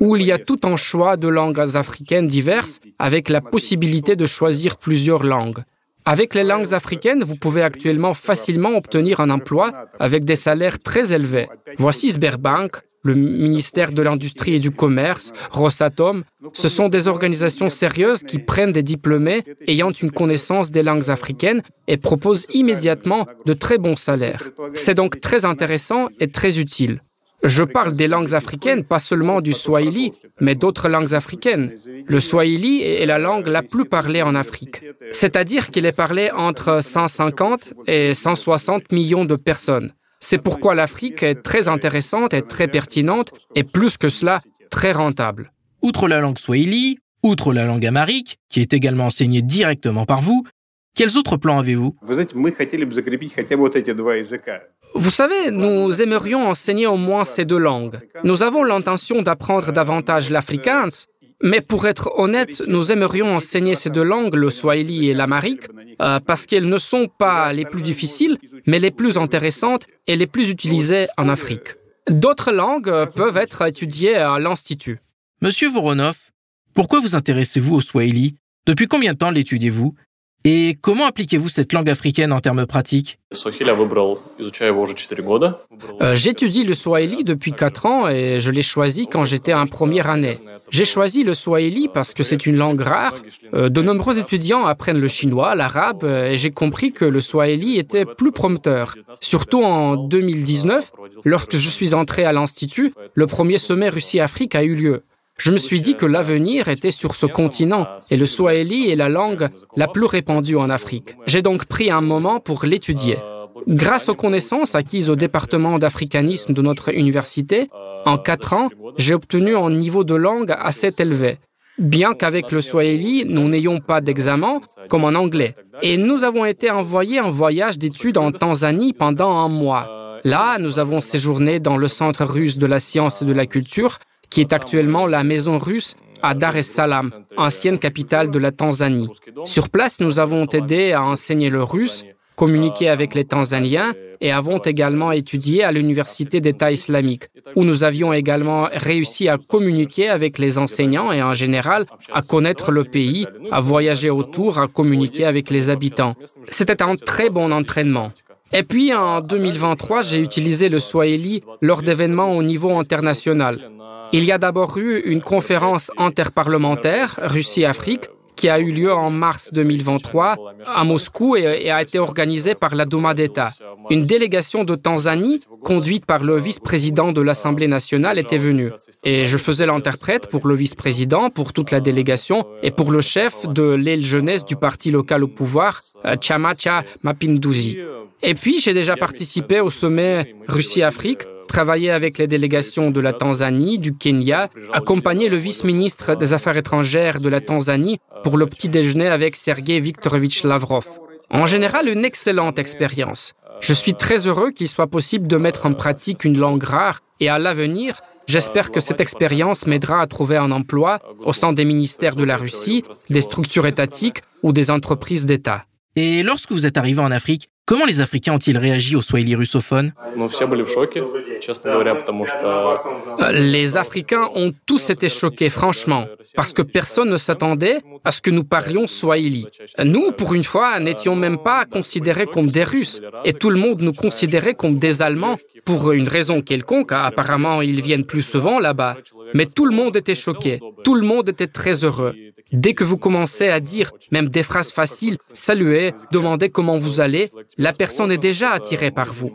où il y a tout un choix de langues africaines diverses avec la possibilité de choisir plusieurs langues. Avec les langues africaines, vous pouvez actuellement facilement obtenir un emploi avec des salaires très élevés. Voici Sberbank, le ministère de l'Industrie et du Commerce, Rosatom. Ce sont des organisations sérieuses qui prennent des diplômés ayant une connaissance des langues africaines et proposent immédiatement de très bons salaires. C'est donc très intéressant et très utile. Je parle des langues africaines, pas seulement du swahili, mais d'autres langues africaines. Le swahili est la langue la plus parlée en Afrique, c'est-à-dire qu'il est parlé entre 150 et 160 millions de personnes. C'est pourquoi l'Afrique est très intéressante et très pertinente, et plus que cela, très rentable. Outre la langue swahili, outre la langue amharique, qui est également enseignée directement par vous, quels autres plans avez-vous? Vous savez, nous aimerions enseigner au moins ces deux langues. Nous avons l'intention d'apprendre davantage l'afrikaans, mais pour être honnête, nous aimerions enseigner ces deux langues, le swahili et l'amharique, euh, parce qu'elles ne sont pas les plus difficiles, mais les plus intéressantes et les plus utilisées en Afrique. D'autres langues peuvent être étudiées à l'Institut. Monsieur Voronov, pourquoi vous intéressez-vous au swahili? Depuis combien de temps l'étudiez-vous? Et comment appliquez-vous cette langue africaine en termes pratiques? Euh, J'étudie le swahili depuis 4 ans et je l'ai choisi quand j'étais en première année. J'ai choisi le swahili parce que c'est une langue rare. Euh, de nombreux étudiants apprennent le chinois, l'arabe et j'ai compris que le swahili était plus prometteur. Surtout en 2019, lorsque je suis entré à l'Institut, le premier sommet Russie-Afrique a eu lieu. Je me suis dit que l'avenir était sur ce continent et le swahili est la langue la plus répandue en Afrique. J'ai donc pris un moment pour l'étudier. Grâce aux connaissances acquises au département d'africanisme de notre université, en quatre ans, j'ai obtenu un niveau de langue assez élevé. Bien qu'avec le swahili, nous n'ayons pas d'examen, comme en anglais. Et nous avons été envoyés en voyage d'études en Tanzanie pendant un mois. Là, nous avons séjourné dans le Centre russe de la science et de la culture, qui est actuellement la maison russe à Dar es Salaam, ancienne capitale de la Tanzanie. Sur place, nous avons aidé à enseigner le russe, communiquer avec les Tanzaniens et avons également étudié à l'Université d'État islamique, où nous avions également réussi à communiquer avec les enseignants et en général à connaître le pays, à voyager autour, à communiquer avec les habitants. C'était un très bon entraînement. Et puis en 2023, j'ai utilisé le Swahili lors d'événements au niveau international. Il y a d'abord eu une conférence interparlementaire Russie-Afrique qui a eu lieu en mars 2023 à Moscou et, a été organisée par la Douma d'État. Une délégation de Tanzanie, conduite par le vice-président de l'Assemblée nationale, était venue. Et je faisais l'interprète pour le vice-président, pour toute la délégation et pour le chef de l'aile jeunesse du parti local au pouvoir, Chamacha Mapinduzi. Et puis, j'ai déjà participé au sommet Russie-Afrique travaillé avec les délégations de la Tanzanie, du Kenya, accompagné le vice-ministre des Affaires étrangères de la Tanzanie pour le petit déjeuner avec Sergei Viktorovich Lavrov. En général, une excellente expérience. Je suis très heureux qu'il soit possible de mettre en pratique une langue rare et à l'avenir, J'espère que cette expérience m'aidera à trouver un emploi au sein des ministères de la Russie, des structures étatiques ou des entreprises d'État. Et lorsque vous êtes arrivé en Afrique, comment les Africains ont-ils réagi au Swahili russophone euh, Les Africains ont tous été choqués, franchement, parce que personne ne s'attendait à ce que nous parlions Swahili. Nous, pour une fois, n'étions même pas considérés comme des Russes, et tout le monde nous considérait comme des Allemands, pour une raison quelconque. Apparemment, ils viennent plus souvent là-bas. Mais tout le monde était choqué, tout le monde était très heureux. Dès que vous commencez à dire même des phrases faciles, saluer, demander comment vous allez, la personne est déjà attirée par vous.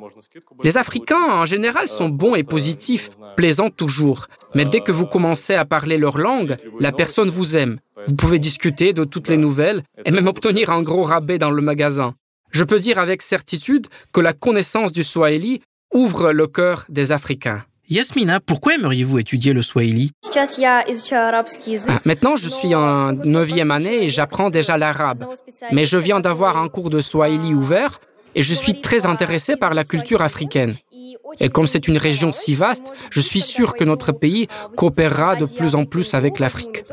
Les Africains, en général, sont bons et positifs, plaisants toujours. Mais dès que vous commencez à parler leur langue, la personne vous aime. Vous pouvez discuter de toutes les nouvelles et même obtenir un gros rabais dans le magasin. Je peux dire avec certitude que la connaissance du Swahili ouvre le cœur des Africains. Yasmina, pourquoi aimeriez-vous étudier le Swahili ah, Maintenant, je suis en neuvième année et j'apprends déjà l'arabe. Mais je viens d'avoir un cours de Swahili ouvert et je suis très intéressé par la culture africaine. Et comme c'est une région si vaste, je suis sûr que notre pays coopérera de plus en plus avec l'Afrique.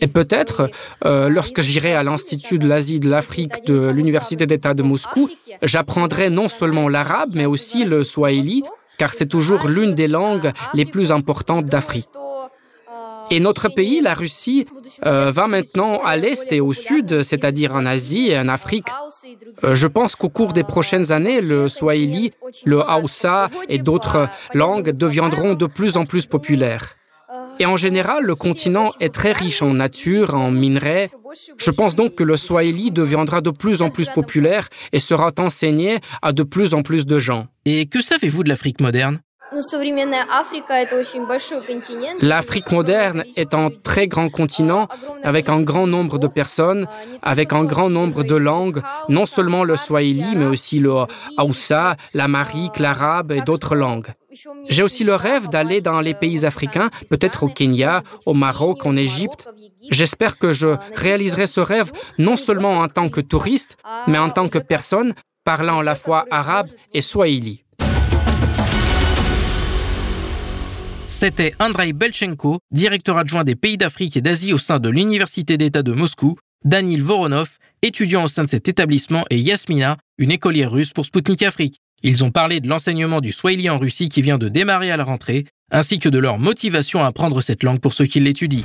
Et peut-être, euh, lorsque j'irai à l'Institut de l'Asie de l'Afrique de l'Université d'État de Moscou, j'apprendrai non seulement l'arabe, mais aussi le swahili, car c'est toujours l'une des langues les plus importantes d'Afrique. Et notre pays, la Russie, euh, va maintenant à l'est et au sud, c'est-à-dire en Asie et en Afrique. Euh, je pense qu'au cours des prochaines années, le Swahili, le Hausa et d'autres langues deviendront de plus en plus populaires. Et en général, le continent est très riche en nature, en minerais. Je pense donc que le Swahili deviendra de plus en plus populaire et sera enseigné à de plus en plus de gens. Et que savez-vous de l'Afrique moderne? L'Afrique moderne est un très grand continent avec un grand nombre de personnes, avec un grand nombre de langues, non seulement le swahili, mais aussi le Hausa, l'amérique, l'arabe et d'autres langues. J'ai aussi le rêve d'aller dans les pays africains, peut-être au Kenya, au Maroc, en Égypte. J'espère que je réaliserai ce rêve non seulement en tant que touriste, mais en tant que personne parlant à la fois arabe et swahili. C'était Andrei Belchenko, directeur adjoint des pays d'Afrique et d'Asie au sein de l'Université d'État de Moscou, Danil Voronov, étudiant au sein de cet établissement, et Yasmina, une écolière russe pour Sputnik Afrique. Ils ont parlé de l'enseignement du swahili en Russie qui vient de démarrer à la rentrée, ainsi que de leur motivation à apprendre cette langue pour ceux qui l'étudient.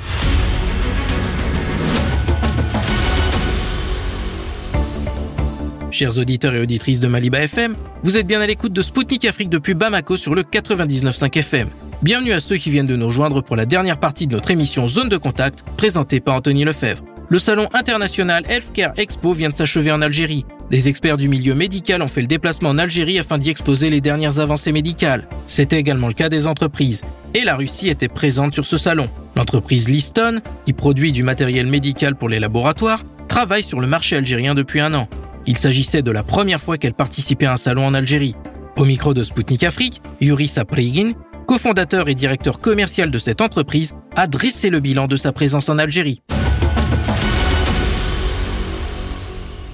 Chers auditeurs et auditrices de Maliba FM, vous êtes bien à l'écoute de Spoutnik Afrique depuis Bamako sur le 99.5 FM. Bienvenue à ceux qui viennent de nous rejoindre pour la dernière partie de notre émission Zone de contact, présentée par Anthony Lefebvre. Le salon international Healthcare Expo vient de s'achever en Algérie. Des experts du milieu médical ont fait le déplacement en Algérie afin d'y exposer les dernières avancées médicales. C'était également le cas des entreprises. Et la Russie était présente sur ce salon. L'entreprise Liston, qui produit du matériel médical pour les laboratoires, travaille sur le marché algérien depuis un an. Il s'agissait de la première fois qu'elle participait à un salon en Algérie. Au micro de Sputnik Afrique, Yuri Saprigin, cofondateur et directeur commercial de cette entreprise, a dressé le bilan de sa présence en Algérie.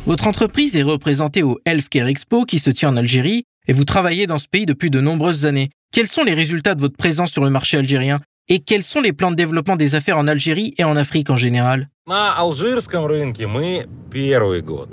Votre entreprise est représentée au Healthcare Expo qui se tient en Algérie et vous travaillez dans ce pays depuis de nombreuses années. Quels sont les résultats de votre présence sur le marché algérien et quels sont les plans de développement des affaires en Algérie et en Afrique en général?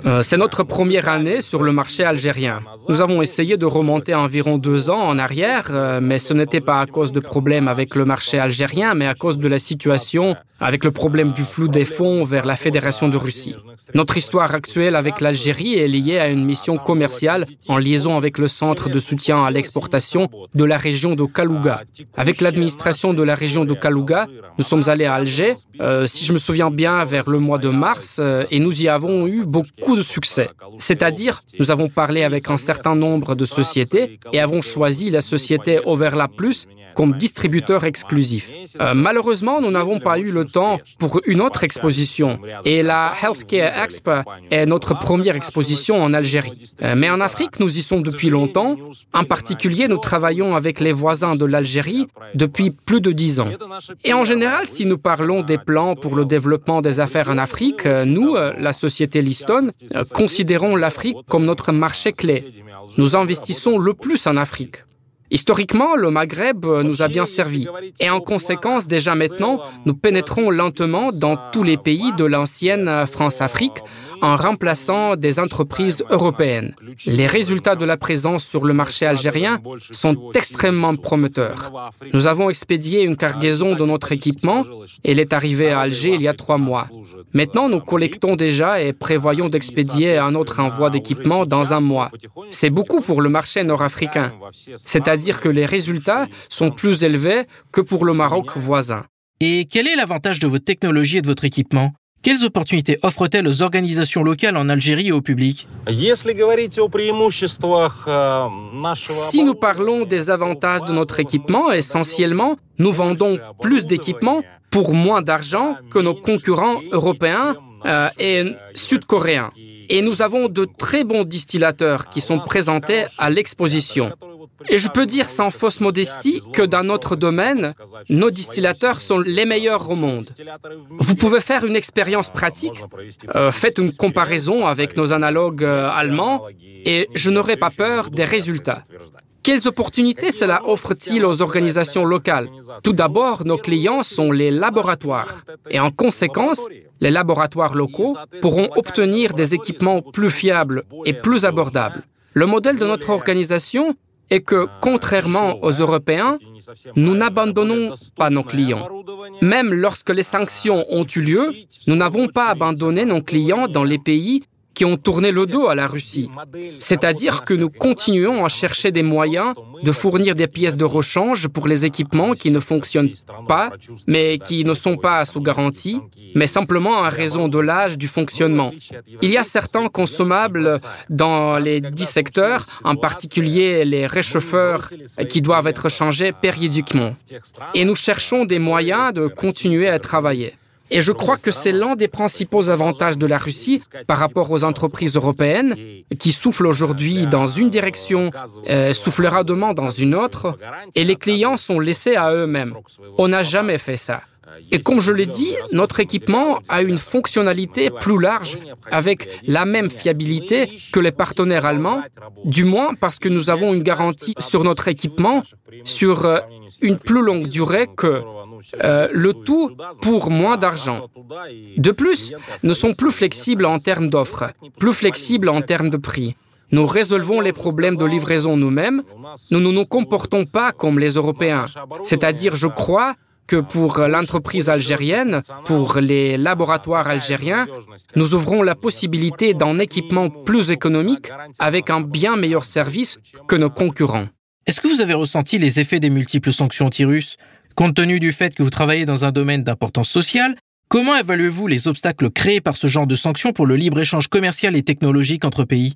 Euh, c'est notre première année sur le marché algérien. Nous avons essayé de remonter environ deux ans en arrière, euh, mais ce n'était pas à cause de problèmes avec le marché algérien, mais à cause de la situation avec le problème du flou des fonds vers la Fédération de Russie. Notre histoire actuelle avec l'Algérie est liée à une mission commerciale en liaison avec le Centre de soutien à l'exportation de la région de Kalouga. Avec l'administration de la région de Kalouga, nous sommes allés à Alger, euh, si je me souviens bien, vers le mois de mars, et nous y avons eu beaucoup de succès. C'est-à-dire, nous avons parlé avec un certain nombre de sociétés et avons choisi la société Overlap Plus comme distributeur exclusif. Euh, malheureusement, nous n'avons pas eu le temps pour une autre exposition et la Healthcare Expo est notre première exposition en Algérie. Euh, mais en Afrique, nous y sommes depuis longtemps. En particulier, nous travaillons avec les voisins de l'Algérie depuis plus de dix ans. Et en général, si nous parlons des plans pour le développement des affaires en Afrique, euh, nous, la société Liston, considérons l'Afrique comme notre marché clé. Nous investissons le plus en Afrique. Historiquement, le Maghreb nous a bien servi et en conséquence, déjà maintenant, nous pénétrons lentement dans tous les pays de l'ancienne France-Afrique en remplaçant des entreprises européennes. Les résultats de la présence sur le marché algérien sont extrêmement prometteurs. Nous avons expédié une cargaison de notre équipement. Elle est arrivée à Alger il y a trois mois. Maintenant, nous collectons déjà et prévoyons d'expédier un autre envoi d'équipement dans un mois. C'est beaucoup pour le marché nord-africain. C'est-à-dire que les résultats sont plus élevés que pour le Maroc voisin. Et quel est l'avantage de votre technologie et de votre équipement? Quelles opportunités offre-t-elle aux organisations locales en Algérie et au public Si nous parlons des avantages de notre équipement, essentiellement, nous vendons plus d'équipements pour moins d'argent que nos concurrents européens euh, et sud-coréens. Et nous avons de très bons distillateurs qui sont présentés à l'exposition. Et je peux dire sans fausse modestie que dans notre domaine, nos distillateurs sont les meilleurs au monde. Vous pouvez faire une expérience pratique, euh, faites une comparaison avec nos analogues euh, allemands et je n'aurai pas peur des résultats. Quelles opportunités cela offre-t-il aux organisations locales? Tout d'abord, nos clients sont les laboratoires et en conséquence, les laboratoires locaux pourront obtenir des équipements plus fiables et plus abordables. Le modèle de notre organisation est que, contrairement aux Européens, nous n'abandonnons pas nos clients. Même lorsque les sanctions ont eu lieu, nous n'avons pas abandonné nos clients dans les pays qui ont tourné le dos à la Russie. C'est-à-dire que nous continuons à chercher des moyens de fournir des pièces de rechange pour les équipements qui ne fonctionnent pas, mais qui ne sont pas sous garantie, mais simplement à raison de l'âge du fonctionnement. Il y a certains consommables dans les dix secteurs, en particulier les réchauffeurs qui doivent être changés périodiquement. Et nous cherchons des moyens de continuer à travailler. Et je crois que c'est l'un des principaux avantages de la Russie par rapport aux entreprises européennes qui soufflent aujourd'hui dans une direction, euh, soufflera demain dans une autre, et les clients sont laissés à eux-mêmes. On n'a jamais fait ça. Et comme je l'ai dit, notre équipement a une fonctionnalité plus large avec la même fiabilité que les partenaires allemands, du moins parce que nous avons une garantie sur notre équipement sur euh, une plus longue durée que euh, le tout pour moins d'argent. De plus, nous sommes plus flexibles en termes d'offres, plus flexibles en termes de prix. Nous résolvons les problèmes de livraison nous-mêmes. Nous ne nous comportons pas comme les Européens. C'est-à-dire, je crois que pour l'entreprise algérienne, pour les laboratoires algériens, nous ouvrons la possibilité d'un équipement plus économique avec un bien meilleur service que nos concurrents. Est-ce que vous avez ressenti les effets des multiples sanctions anti-russes? Compte tenu du fait que vous travaillez dans un domaine d'importance sociale, comment évaluez-vous les obstacles créés par ce genre de sanctions pour le libre-échange commercial et technologique entre pays?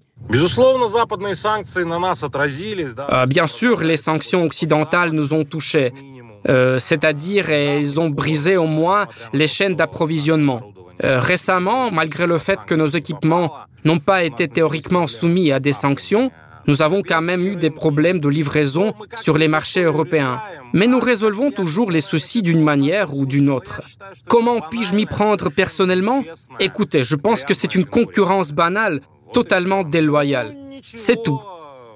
Euh, Bien sûr, les sanctions occidentales nous ont touchés. Euh, c'est-à-dire ils ont brisé au moins les chaînes d'approvisionnement. Euh, récemment, malgré le fait que nos équipements n'ont pas été théoriquement soumis à des sanctions, nous avons quand même eu des problèmes de livraison sur les marchés européens. Mais nous résolvons toujours les soucis d'une manière ou d'une autre. Comment puis-je m'y prendre personnellement? Écoutez, je pense que c'est une concurrence banale, totalement déloyale. C'est tout.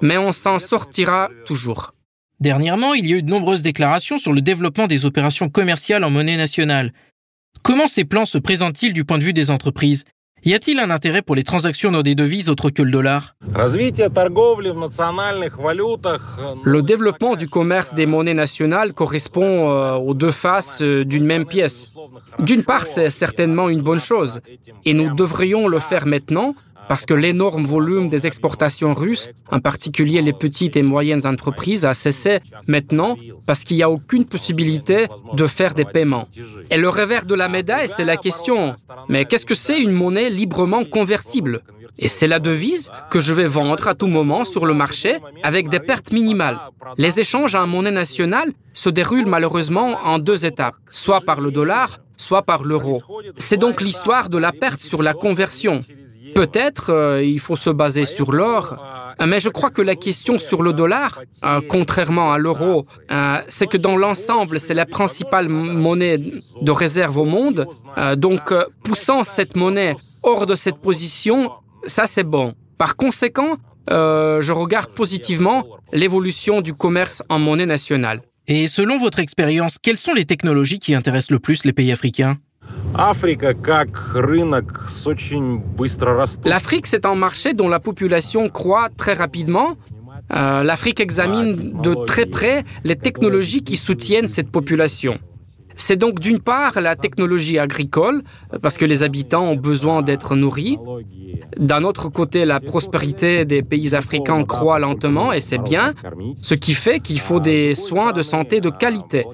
Mais on s'en sortira toujours. Dernièrement, il y a eu de nombreuses déclarations sur le développement des opérations commerciales en monnaie nationale. Comment ces plans se présentent-ils du point de vue des entreprises? Y a-t-il un intérêt pour les transactions dans des devises autres que le dollar? Le développement du commerce des monnaies nationales correspond euh, aux deux faces euh, d'une même pièce. D'une part, c'est certainement une bonne chose, et nous devrions le faire maintenant parce que l'énorme volume des exportations russes, en particulier les petites et moyennes entreprises, a cessé maintenant parce qu'il n'y a aucune possibilité de faire des paiements. Et le revers de la médaille, c'est la question, mais qu'est-ce que c'est une monnaie librement convertible? Et c'est la devise que je vais vendre à tout moment sur le marché avec des pertes minimales. Les échanges en monnaie nationale se déroulent malheureusement en deux étapes, soit par le dollar, soit par l'euro. C'est donc l'histoire de la perte sur la conversion. Peut-être euh, il faut se baser sur l'or, mais je crois que la question sur le dollar, euh, contrairement à l'euro, euh, c'est que dans l'ensemble, c'est la principale monnaie de réserve au monde. donc, poussant cette monnaie hors de cette position, ça c'est bon. Par conséquent, je regarde positivement l'évolution du commerce en monnaie nationale. Et selon votre expérience, quelles sont les technologies qui intéressent le plus les pays africains? L'Afrique, c'est un marché dont la population croît très rapidement. Euh, L'Afrique examine de très près les technologies qui soutiennent cette population. C'est donc d'une part la technologie agricole, parce que les habitants ont besoin d'être nourris. D'un autre côté, la prospérité des pays africains croît lentement, et c'est bien, ce qui fait qu'il faut des soins de santé de qualité.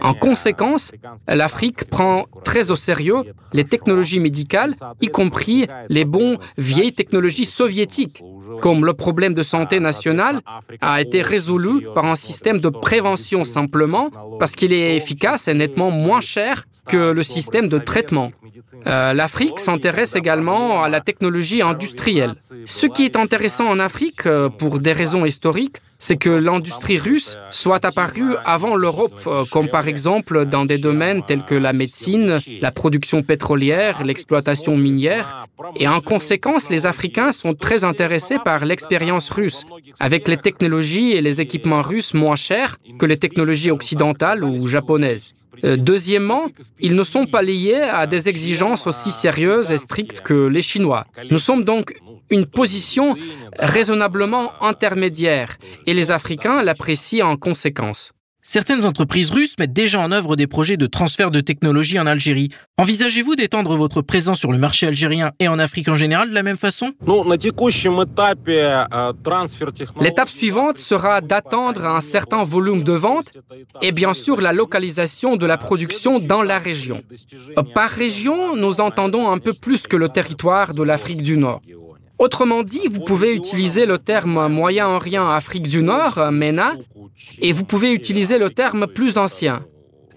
En conséquence, l'Afrique prend très au sérieux les technologies médicales, y compris les bons vieilles technologies soviétiques, comme le problème de santé nationale a été résolu par un système de prévention simplement parce qu'il est efficace moins cher que le système de traitement. Euh, L'Afrique s'intéresse également à la technologie industrielle. Ce qui est intéressant en Afrique, euh, pour des raisons historiques, c'est que l'industrie russe soit apparue avant l'Europe, euh, comme par exemple dans des domaines tels que la médecine, la production pétrolière, l'exploitation minière. Et en conséquence, les Africains sont très intéressés par l'expérience russe, avec les technologies et les équipements russes moins chers que les technologies occidentales ou japonaises. Euh, deuxièmement, ils ne sont pas liés à des exigences aussi sérieuses et strictes que les Chinois. Nous sommes donc une position raisonnablement intermédiaire et les Africains l'apprécient en conséquence. Certaines entreprises russes mettent déjà en œuvre des projets de transfert de technologie en Algérie. Envisagez-vous d'étendre votre présence sur le marché algérien et en Afrique en général de la même façon? L'étape suivante sera d'attendre un certain volume de vente et bien sûr la localisation de la production dans la région. Par région, nous entendons un peu plus que le territoire de l'Afrique du Nord. Autrement dit, vous pouvez utiliser le terme Moyen-Orient Afrique du Nord, MENA, et vous pouvez utiliser le terme plus ancien,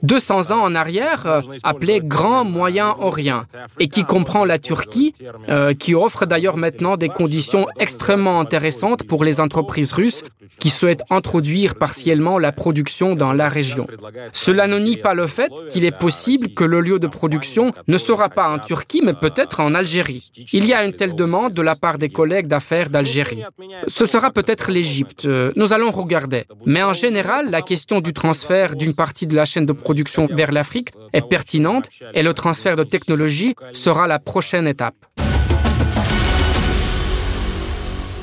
200 ans en arrière, euh, appelé Grand Moyen-Orient, et qui comprend la Turquie, euh, qui offre d'ailleurs maintenant des conditions extrêmement intéressantes pour les entreprises russes qui souhaitent introduire partiellement la production dans la région. Cela ne nie pas le fait qu'il est possible que le lieu de production ne sera pas en Turquie, mais peut-être en Algérie. Il y a une telle demande de la part des collègues d'affaires d'Algérie. Ce sera peut-être l'Égypte. Euh, nous allons regarder. Mais en général, la question du transfert d'une partie de la chaîne de production production vers l'Afrique est pertinente et le transfert de technologie sera la prochaine étape.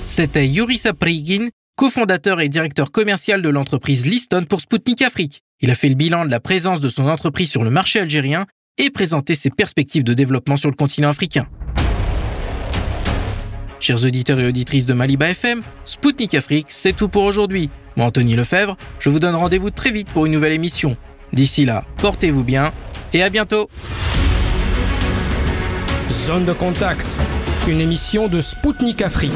C'était Yuri Saprigin, cofondateur et directeur commercial de l'entreprise Liston pour Sputnik Afrique. Il a fait le bilan de la présence de son entreprise sur le marché algérien et présenté ses perspectives de développement sur le continent africain. Chers auditeurs et auditrices de Maliba FM, Sputnik Afrique, c'est tout pour aujourd'hui. Moi, Anthony Lefebvre, je vous donne rendez-vous très vite pour une nouvelle émission. D'ici là, portez-vous bien et à bientôt. Zone de contact, une émission de Spoutnik Afrique.